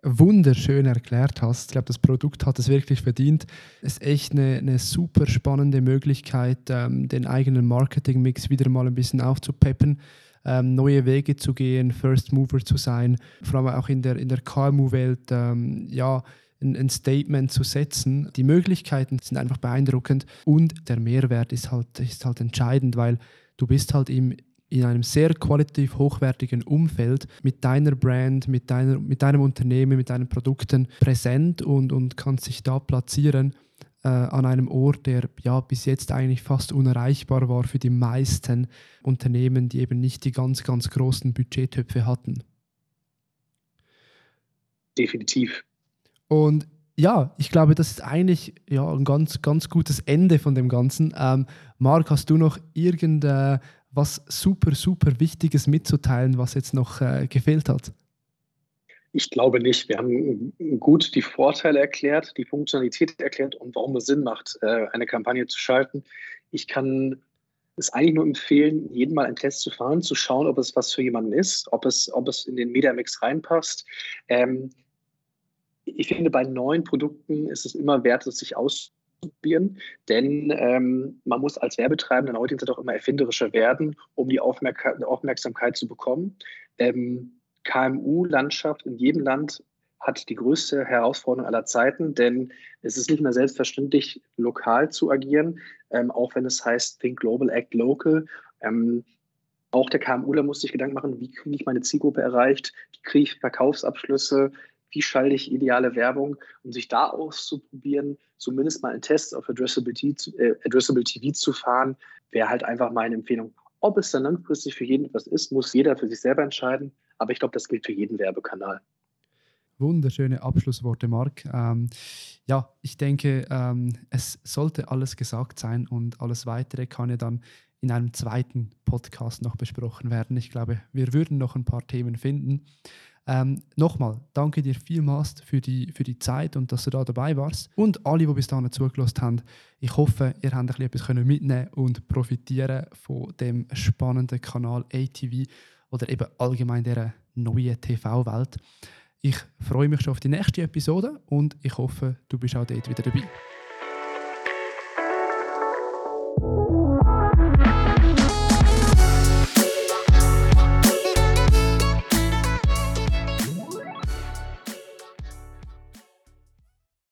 S1: wunderschön erklärt hast. Ich glaube, das Produkt hat es wirklich verdient. Es ist echt eine, eine super spannende Möglichkeit, ähm, den eigenen Marketingmix wieder mal ein bisschen aufzupeppen. Ähm, neue Wege zu gehen, First Mover zu sein, vor allem auch in der, in der KMU-Welt, ähm, ja, ein, ein, Statement zu setzen. Die Möglichkeiten sind einfach beeindruckend und der Mehrwert ist halt, ist halt entscheidend, weil du bist halt im, in einem sehr qualitativ hochwertigen Umfeld mit deiner Brand, mit, deiner, mit deinem Unternehmen, mit deinen Produkten präsent und, und kannst dich da platzieren äh, an einem Ort, der ja bis jetzt eigentlich fast unerreichbar war für die meisten Unternehmen, die eben nicht die ganz, ganz großen Budgettöpfe hatten.
S2: Definitiv.
S1: Und ja, ich glaube, das ist eigentlich ja, ein ganz, ganz gutes Ende von dem Ganzen. Ähm, Marc, hast du noch irgendeine was super, super Wichtiges mitzuteilen, was jetzt noch äh, gefehlt hat?
S2: Ich glaube nicht. Wir haben gut die Vorteile erklärt, die Funktionalität erklärt und warum es Sinn macht, äh, eine Kampagne zu schalten. Ich kann es eigentlich nur empfehlen, jeden Mal einen Test zu fahren, zu schauen, ob es was für jemanden ist, ob es, ob es in den Mediamix reinpasst. Ähm, ich finde, bei neuen Produkten ist es immer wert, es sich auszuprobieren, denn ähm, man muss als Werbetreibender in der heutigen Zeit auch immer erfinderischer werden, um die Aufmerk Aufmerksamkeit zu bekommen. Ähm, KMU-Landschaft in jedem Land hat die größte Herausforderung aller Zeiten, denn es ist nicht mehr selbstverständlich, lokal zu agieren, ähm, auch wenn es heißt Think Global, Act Local. Ähm, auch der KMUler muss sich Gedanken machen, wie kriege ich meine Zielgruppe erreicht, wie kriege ich Verkaufsabschlüsse, wie schalte ich ideale Werbung, um sich da auszuprobieren, zumindest mal einen Test auf Addressable, äh, Addressable TV zu fahren, wäre halt einfach meine Empfehlung. Ob es dann langfristig für jeden etwas ist, muss jeder für sich selber entscheiden. Aber ich glaube, das gilt für jeden Werbekanal.
S1: Wunderschöne Abschlussworte, Marc. Ähm, ja, ich denke, ähm, es sollte alles gesagt sein und alles weitere kann ja dann in einem zweiten Podcast noch besprochen werden. Ich glaube, wir würden noch ein paar Themen finden. Ähm, Nochmal, danke dir vielmals für die, für die Zeit und dass du da dabei warst. Und alle, die bis dahin zugelassen haben, ich hoffe, ihr habt etwas mitnehmen und profitieren von dem spannenden Kanal ATV oder eben allgemein der neuen TV-Welt. Ich freue mich schon auf die nächste Episode und ich hoffe, du bist auch dort wieder dabei.